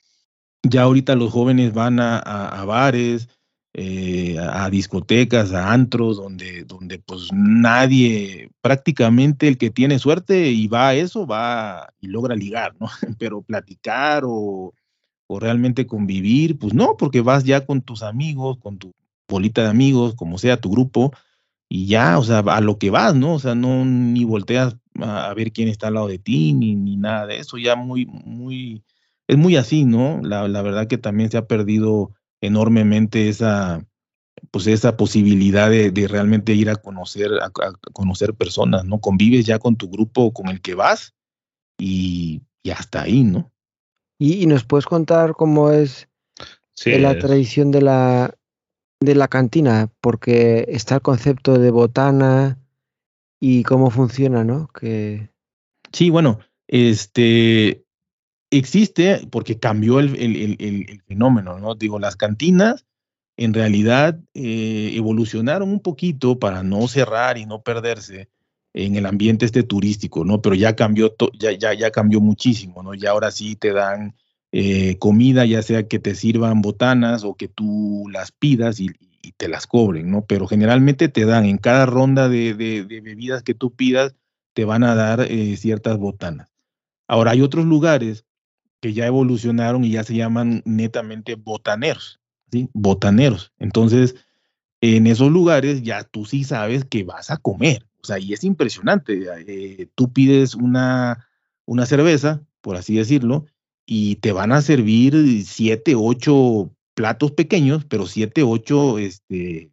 ya ahorita los jóvenes van a, a bares, eh, a discotecas, a antros, donde, donde pues nadie, prácticamente el que tiene suerte y va a eso, va y logra ligar, ¿no? Pero platicar o, o realmente convivir, pues no, porque vas ya con tus amigos, con tu bolita de amigos, como sea tu grupo, y ya, o sea, a lo que vas, ¿no? O sea, no ni volteas a, ver quién está al lado de ti, ni, ni nada de eso, ya muy, muy, es muy así, ¿no? La, la verdad que también se ha perdido enormemente esa, pues esa posibilidad de, realmente ir a conocer, a, conocer personas, ¿no? Convives ya con tu grupo con el que vas y, y hasta ahí, ¿no? ¿Y, nos puedes contar cómo es la tradición de la, de la cantina? Porque está el concepto de botana y cómo funciona, ¿no? Que... Sí, bueno, este, existe porque cambió el, fenómeno, ¿no? Digo, las cantinas en realidad eh, evolucionaron un poquito para no cerrar y no perderse en el ambiente este turístico, ¿no? Pero ya cambió, ya, ya, ya cambió muchísimo, ¿no? Ya ahora sí te dan eh, comida, ya sea que te sirvan botanas o que tú las pidas y, te las cobren, ¿no? Pero generalmente te dan en cada ronda de, bebidas que tú pidas, te van a dar eh, ciertas botanas. Ahora hay otros lugares que ya evolucionaron y ya se llaman netamente botaneros, ¿sí? Botaneros. Entonces, en esos lugares ya tú sí sabes que vas a comer. O sea, y es impresionante. Eh, tú pides una, una cerveza, por así decirlo, y te van a servir siete, ocho platos pequeños, pero siete, ocho este,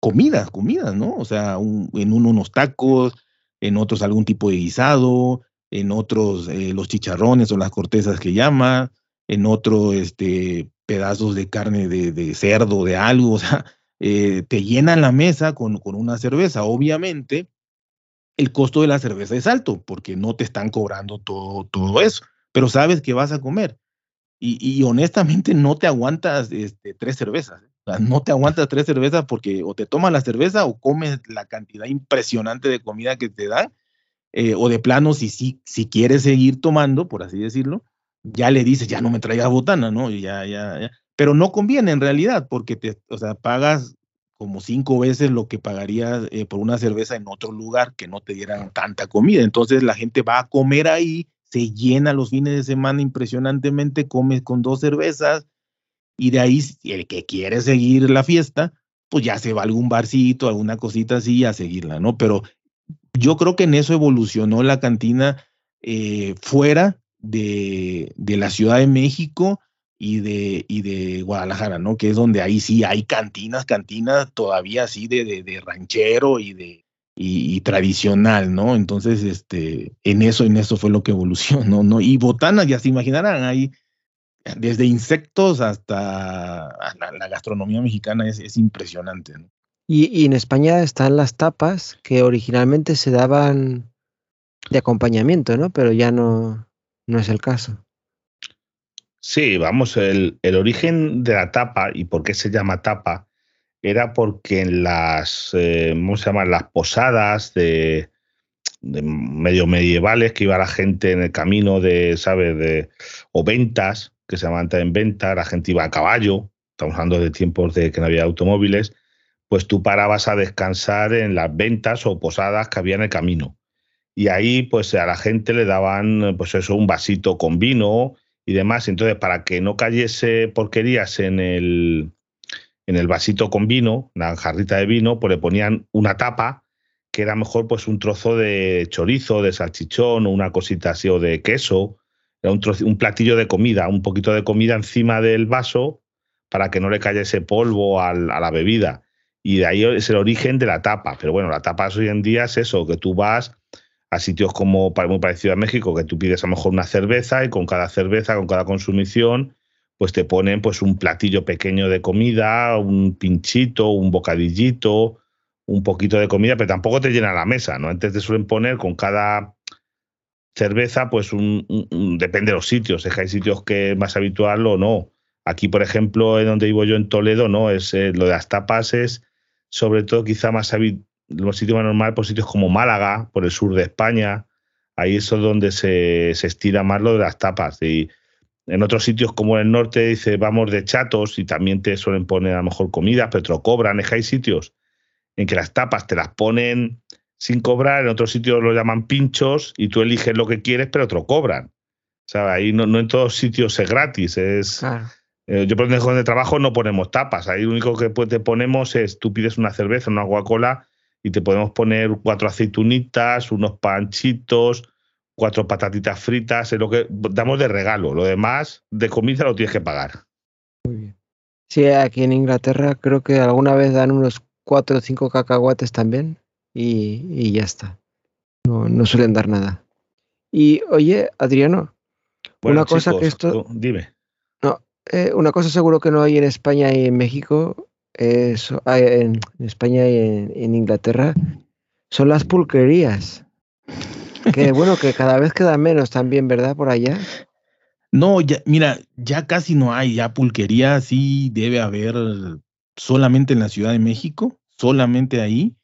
comidas, comidas, ¿no? O sea, en uno unos tacos, en otros algún tipo de guisado, en otros eh, los chicharrones o las cortezas que llama, en otro este, pedazos de carne de, cerdo, de algo, o sea, eh, te llenan la mesa con, con una cerveza. Obviamente, el costo de la cerveza es alto porque no te están cobrando todo, todo eso, pero sabes que vas a comer. Y, honestamente no te aguantas este, tres cervezas. ¿eh? No te aguantas tres cervezas porque o te tomas la cerveza o comes la cantidad impresionante de comida que te dan, eh, o de plano, si, si, si quieres seguir tomando, por así decirlo, ya le dices, ya no me traigas botana, ¿no? ya, ya, ya. Pero no conviene en realidad porque te, o sea, pagas como cinco veces lo que pagarías eh, por una cerveza en otro lugar que no te dieran tanta comida. Entonces la gente va a comer ahí, se llena los fines de semana impresionantemente, come con dos cervezas y de ahí el que quiere seguir la fiesta, pues ya se va a algún barcito, alguna cosita así a seguirla, ¿no? Pero yo creo que en eso evolucionó la cantina eh, fuera de, de la Ciudad de México y de, y de Guadalajara, ¿no? Que es donde ahí sí hay cantinas, cantinas todavía así de, de, ranchero y de y, tradicional, ¿no? Entonces, este, en eso, en eso fue lo que evolucionó, ¿no? Y botanas, ya se imaginarán, hay desde insectos hasta la, gastronomía mexicana es, es impresionante, ¿no? Y, y, en España están las tapas que originalmente se daban de acompañamiento, ¿no? Pero ya no, no es el caso. Sí, vamos, el, origen de la tapa y por qué se llama tapa era porque en las, eh, ¿cómo se? Las posadas de, medio medievales que iba la gente en el camino de, ¿sabes? De, o ventas, que se llamaban en venta, la gente iba a caballo, estamos hablando de tiempos de que no había automóviles, pues tú parabas a descansar en las ventas o posadas que había en el camino. Y ahí, pues a la gente le daban, pues eso, un vasito con vino y demás. Entonces, para que no cayese porquerías en el, en el vasito con vino, una jarrita de vino, pues le ponían una tapa que era mejor pues un trozo de chorizo, de salchichón o una cosita así o de queso, era un, platillo de comida, un poquito de comida encima del vaso para que no le cayese polvo a la bebida. Y de ahí es el origen de la tapa. Pero bueno, la tapa hoy en día es eso, que tú vas a sitios como muy parecido a México, que tú pides a lo mejor una cerveza y con cada cerveza, con cada consumición, pues te ponen pues un platillo pequeño de comida, un pinchito, un bocadillito, un poquito de comida, pero tampoco te llena la mesa, ¿no? Antes te suelen poner con cada cerveza, pues un, depende de los sitios, es que hay sitios que es más habitual o no. Aquí, por ejemplo, en donde vivo yo en Toledo, no, es eh, lo de las tapas es sobre todo quizá más los sitios más normales, por sitios como Málaga, por el sur de España, ahí es donde se, se, estira más lo de las tapas. Y en otros sitios como en el norte dice vamos de chatos y también te suelen poner a lo mejor comida, pero te lo cobran. Es que hay sitios en que las tapas te las ponen sin cobrar, en otros sitios lo llaman pinchos y tú eliges lo que quieres, pero te lo cobran. O sea, ahí no, no en todos sitios es gratis, es... Eh, yo por ejemplo de trabajo no ponemos tapas, ahí lo único que te ponemos es tú pides una cerveza, una Coca-Cola y te podemos poner cuatro aceitunitas, unos panchitos, cuatro patatitas fritas, es lo que damos de regalo. Lo demás de comida lo tienes que pagar. Muy bien. Sí, aquí en Inglaterra creo que alguna vez dan unos cuatro o cinco cacahuates también y, ya está. No, no, suelen dar nada. Y oye, Adriano, una cosa que esto... Dime. No, eh, una cosa seguro que no hay en España y en México eso, en, España y en, Inglaterra son las pulquerías. Que bueno, que cada vez queda menos también, ¿verdad? Por allá. No, ya, mira, ya casi no hay, ya pulquería sí debe haber solamente en la Ciudad de México, solamente ahí,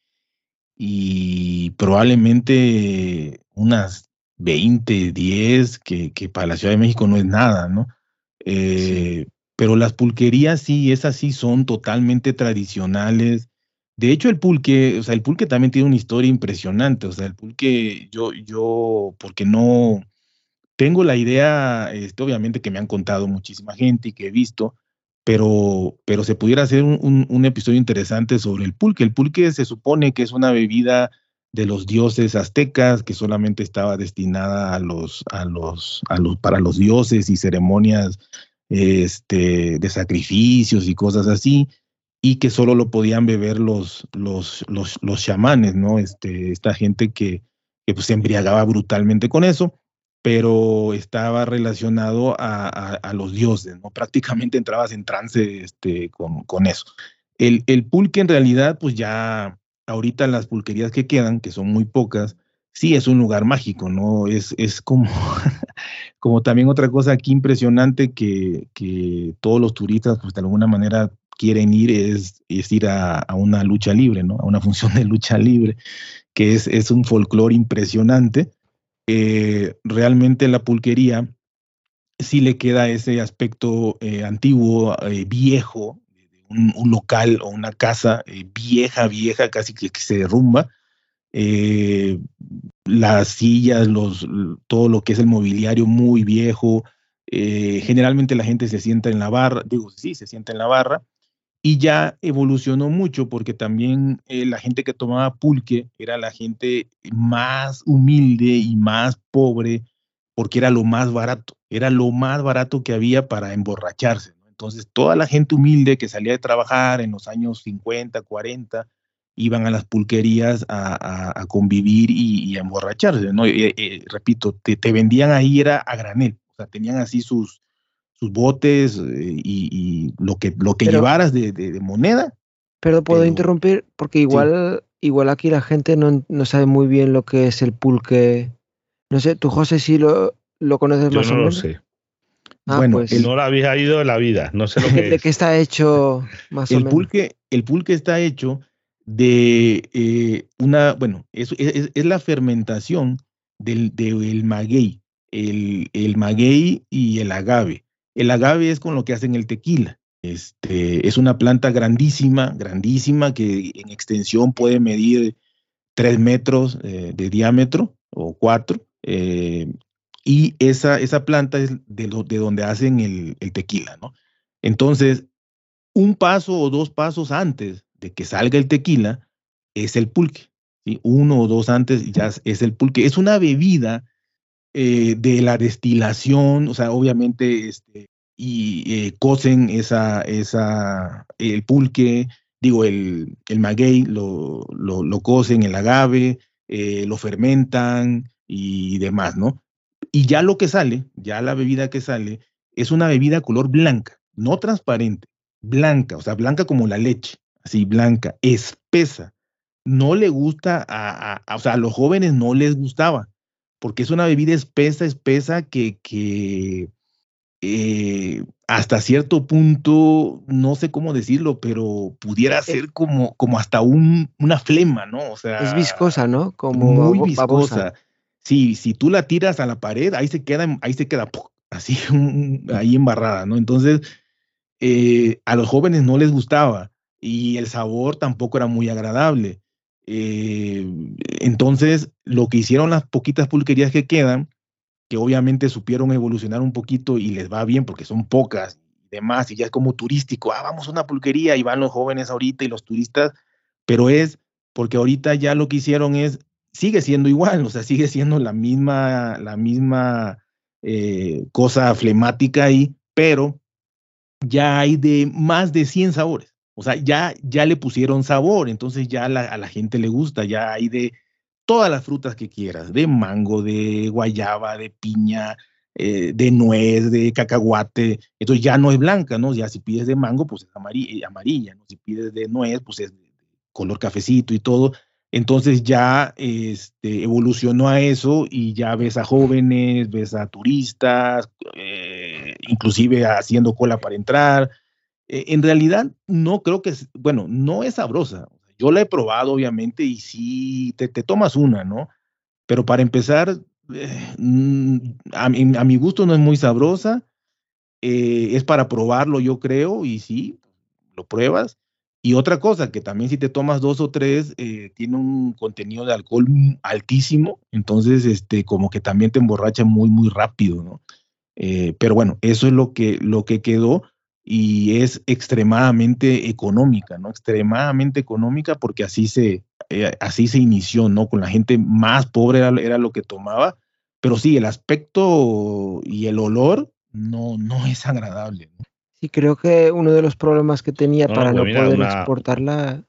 y probablemente unas 20, 10, que, que para la Ciudad de México no es nada, ¿no? Eh, pero las pulquerías sí, esas sí son totalmente tradicionales. De hecho, el pulque, o sea, el pulque también tiene una historia impresionante. O sea, el pulque, yo, yo, porque no tengo la idea, este, obviamente que me han contado muchísima gente y que he visto, pero, pero se pudiera hacer un, un, episodio interesante sobre el pulque. El pulque se supone que es una bebida de los dioses aztecas que solamente estaba destinada a los, a los, a los, para los dioses y ceremonias este, de sacrificios y cosas así, y que solo lo podían beber los, los, los, los chamanes, ¿no? Este, esta gente que, que pues, se embriagaba brutalmente con eso, pero estaba relacionado a, a, los dioses, ¿no? Prácticamente entrabas en trance este, con, con eso. El, el pulque en realidad, pues ya ahorita las pulquerías que quedan, que son muy pocas, sí es un lugar mágico, ¿no? Es, es como, como también otra cosa aquí impresionante que, que, todos los turistas, pues de alguna manera quieren ir, es, ir a, una lucha libre, ¿no? A una función de lucha libre, que es, un folclore impresionante. Realmente la pulquería sí le queda ese aspecto eh, antiguo, eh, viejo, un, local o una casa eh, vieja, vieja, casi que, se derrumba. Las sillas, todo lo que es el mobiliario muy viejo. Generalmente la gente se sienta en la barra, digo, sí, se sienta en la barra. Y ya evolucionó mucho porque también eh, la gente que tomaba pulque era la gente más humilde y más pobre porque era lo más barato, era lo más barato que había para emborracharse. Entonces, toda la gente humilde que salía de trabajar en los años 50, 40, iban a las pulquerías a, a, convivir y, y, a emborracharse, ¿no? Eh, eh, repito, te, te, vendían ahí era a granel, o sea, tenían así sus, sus botes eh, y, y, lo que, lo que pero, llevaras de, de, de, moneda. Pero puedo pero, interrumpir, porque igual, sí. igual aquí la gente no, no, sabe muy bien lo que es el pulque. No sé, tú, José, sí lo, lo conoces Yo más no o menos. Lo sé. Ah, bueno, pues, no lo había ido en la vida, no sé lo que ¿De qué está hecho más el o menos? Pulque, el pulque está hecho de eh, una, bueno, es, es, es, la fermentación del, del maguey, el, el, maguey y el agave. El agave es con lo que hacen el tequila. Este, es una planta grandísima, grandísima, que en extensión puede medir tres metros eh, de diámetro o cuatro. Eh, y esa, esa planta es de, lo, de donde hacen el, tequila, ¿no? Entonces, un paso o dos pasos antes de que salga el tequila es el pulque. ¿sí? Uno o dos antes ya es el pulque. Es una bebida eh, de la destilación, o sea, obviamente, este, y eh, cocen esa, esa, el pulque, digo, el, el maguey, lo, lo, lo cocen, el agave, eh, lo fermentan y demás, ¿no? Y ya lo que sale, ya la bebida que sale, es una bebida color blanca, no transparente, blanca, o sea, blanca como la leche así blanca, espesa. No le gusta a, a, a, o sea, a los jóvenes no les gustaba, porque es una bebida espesa, espesa que, que eh, hasta cierto punto, no sé cómo decirlo, pero pudiera ser como, como hasta un, una flema, ¿no? O sea, es viscosa, ¿no? Como muy viscosa. Sí, si tú la tiras a la pared, ahí se queda, ahí se queda así, ahí embarrada, ¿no? Entonces, eh, a los jóvenes no les gustaba y el sabor tampoco era muy agradable. Eh, entonces, lo que hicieron las poquitas pulquerías que quedan, que obviamente supieron evolucionar un poquito y les va bien porque son pocas y demás, y ya es como turístico, ah, vamos a una pulquería y van los jóvenes ahorita y los turistas, pero es porque ahorita ya lo que hicieron es, sigue siendo igual, o sea, sigue siendo la misma, la misma eh, cosa flemática ahí, pero ya hay de más de 100 sabores. O sea, ya, ya le pusieron sabor, entonces ya a la gente le gusta, ya hay de todas las frutas que quieras, de mango, de guayaba, de piña, eh, de nuez, de cacahuate, entonces ya no es blanca, ¿no? Ya si pides de mango, pues es amarilla, amarilla ¿no? Si pides de nuez, pues es color cafecito y todo. Entonces ya este, evolucionó a eso y ya ves a jóvenes, ves a turistas, eh, inclusive haciendo cola para entrar, eh, en realidad no creo que, bueno, no es sabrosa. Yo la he probado, obviamente, y sí, te, te tomas una, ¿no? Pero para empezar, eh, a, a, mi, gusto no es muy sabrosa. Eh, es para probarlo, yo creo, y sí, lo pruebas. Y otra cosa, que también si te tomas dos o tres, eh, tiene un contenido de alcohol altísimo, entonces, este, como que también te emborracha muy, muy rápido, ¿no? Eh, pero bueno, eso es lo que, lo que quedó y es extremadamente económica, ¿no? Extremadamente económica porque así se, eh, así se inició, ¿no? Con la gente más pobre era, era, lo que tomaba, pero sí, el aspecto y el olor no, no es agradable. ¿no? Sí, creo que uno de los problemas que tenía no, para no poder una... exportarla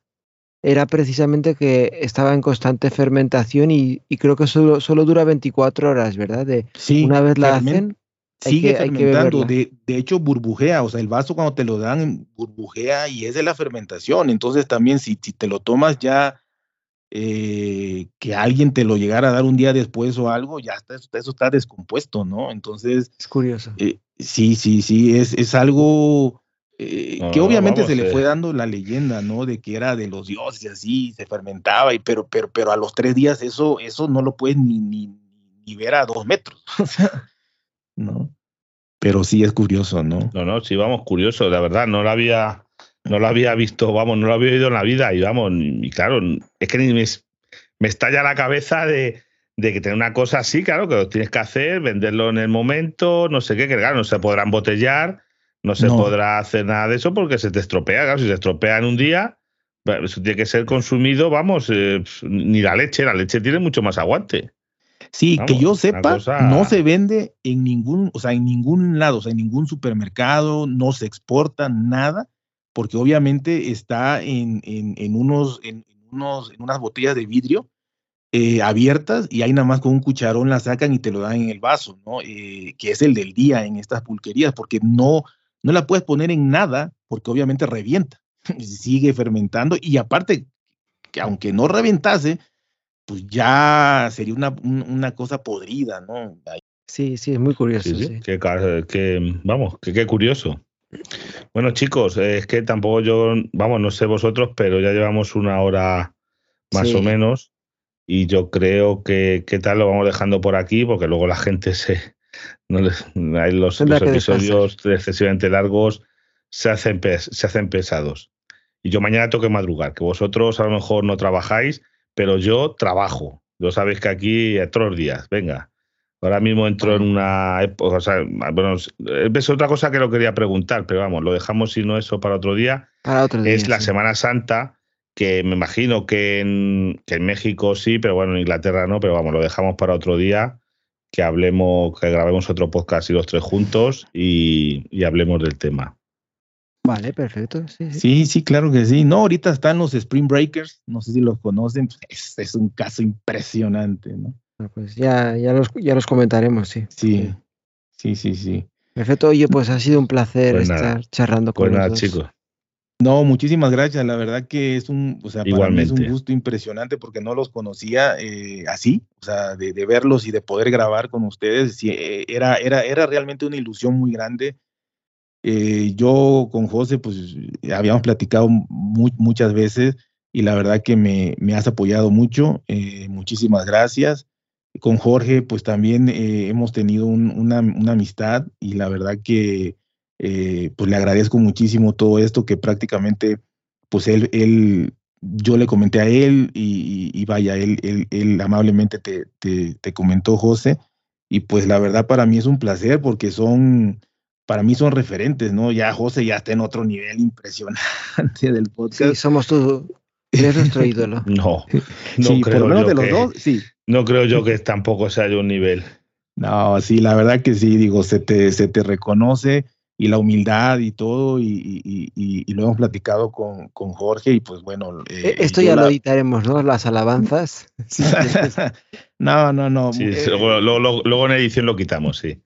era precisamente que estaba en constante fermentación y, y creo que solo, solo, dura 24 horas, ¿verdad? De, sí, una vez la hacen sigue fermentando, de, de, hecho burbujea, o sea, el vaso cuando te lo dan burbujea y es de la fermentación, entonces también si, si te lo tomas ya eh, que alguien te lo llegara a dar un día después o algo, ya está, eso está descompuesto, ¿no? Entonces... Es curioso. Eh, sí, sí, sí, es, es algo eh, que obviamente se le fue dando la leyenda, ¿no? De que era de los dioses y así, se fermentaba, y, pero, pero, pero a los tres días eso, eso no lo puedes ni, ni, ni ver a dos metros, o sea, ¿no? Pero sí es curioso, ¿no? No, no, sí, vamos, curioso, la verdad, no lo había, no lo había visto, vamos, no lo había oído en la vida, y vamos, y claro, es que ni me, me estalla la cabeza de, de que tener una cosa así, claro, que lo tienes que hacer, venderlo en el momento, no sé qué, que claro, no se podrá embotellar, no se podrá hacer nada de eso porque se te estropea. Claro, si se estropea en un día, eso tiene que ser consumido, vamos, eh, ni la leche, la leche tiene mucho más aguante. Sí, que yo sepa, no se vende en ningún, o sea, en ningún lado, o sea, en ningún supermercado, no se exporta nada, porque obviamente está en, en, unos, en, unos, en unas botellas de vidrio eh, abiertas y ahí nada más con un cucharón la sacan y te lo dan en el vaso, ¿no? Eh, que es el del día en estas pulquerías, porque no, no la puedes poner en nada porque obviamente revienta, sigue fermentando y aparte, que aunque no reventase, pues ya sería una, una cosa podrida, ¿no? Sí, sí, es muy curioso. Sí, Que, vamos, que qué curioso. Bueno, chicos, es que tampoco yo, vamos, no sé vosotros, pero ya llevamos una hora más o menos y yo creo que qué tal lo vamos dejando por aquí porque luego la gente se, no hay los, episodios excesivamente largos se hacen, se hacen pesados. Y yo mañana tengo que madrugar, que vosotros a lo mejor no trabajáis, pero yo trabajo. Lo sabéis que aquí a todos los días, venga. Ahora mismo entro en una época, o sea, bueno, es otra cosa que lo quería preguntar, pero vamos, lo dejamos si no eso para otro día. Para otro día es la Semana Santa, que me imagino que en, que en México sí, pero bueno, en Inglaterra no, pero vamos, lo dejamos para otro día que hablemos, que grabemos otro podcast y los tres juntos y, hablemos del tema. Vale, perfecto. Sí sí. claro que sí. No, ahorita están los Spring Breakers, no sé si los conocen, es, es un caso impresionante, ¿no? Ah, pues ya, ya, los, ya los comentaremos, sí. Sí, sí, sí, sí. Perfecto, oye, pues ha sido un placer pues estar charlando con pues nada, chicos. No, muchísimas gracias. La verdad que es un, o sea, para mí es un gusto impresionante porque no los conocía eh, así, o sea, de, verlos y de poder grabar con ustedes. Eh, era, era, era realmente una ilusión muy grande. Eh, yo con José, pues habíamos platicado muchas veces y la verdad que me, me has apoyado mucho. muchísimas gracias. Con Jorge, pues también hemos tenido una, una amistad y la verdad que eh, pues le agradezco muchísimo todo esto que prácticamente, pues él, él yo le comenté a él y, vaya, él, él, él amablemente te, te, comentó, José, y pues la verdad para mí es un placer porque son, para mí son referentes, ¿no? Ya José ya está en otro nivel impresionante del podcast. Sí, somos tú, eres nuestro ídolo. No, no creo yo de los dos, sí. No creo yo que tampoco sea de un nivel. No, sí, la verdad que sí, digo, se te, se te reconoce y la humildad y todo, y, lo hemos platicado con, Jorge, y pues bueno. Eh, Esto ya lo editaremos, ¿no? Las alabanzas. no, no, no. Eh, luego, en edición lo quitamos, sí.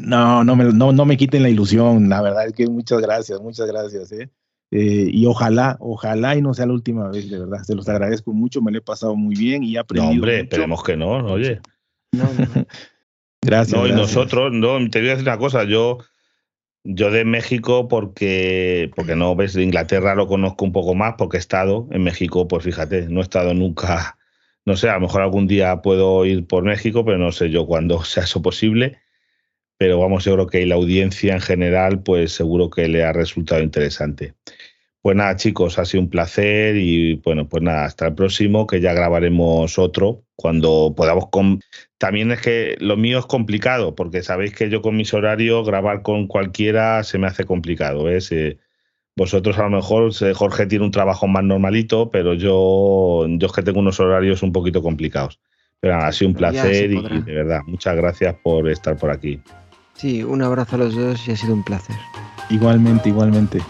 No, no me, no, no me quiten la ilusión, la verdad es que muchas gracias, muchas gracias. ¿eh? y ojalá, ojalá y no sea la última vez, de verdad. Se los agradezco mucho, me lo he pasado muy bien y he aprendido. No, hombre, esperemos que no, oye. No, no. gracias. No, y nosotros, no, te voy a decir una cosa, yo yo de México porque, porque no ves, de Inglaterra lo conozco un poco más porque he estado en México, pues fíjate, no he estado nunca, no sé, a lo mejor algún día puedo ir por México, pero no sé yo cuándo sea eso posible. Pero vamos, yo creo que la audiencia en general, pues seguro que le ha resultado interesante. Pues nada, chicos, ha sido un placer y bueno, pues nada, hasta el próximo, que ya grabaremos otro cuando podamos. También es que lo mío es complicado, porque sabéis que yo con mis horarios grabar con cualquiera se me hace complicado. ¿eh? vosotros a lo mejor, Jorge tiene un trabajo más normalito, pero yo, yo es que tengo unos horarios un poquito complicados. Pero nada, ha sido un placer y de verdad, muchas gracias por estar por aquí. Sí, un abrazo a los dos y ha sido un placer. Igualmente, igualmente.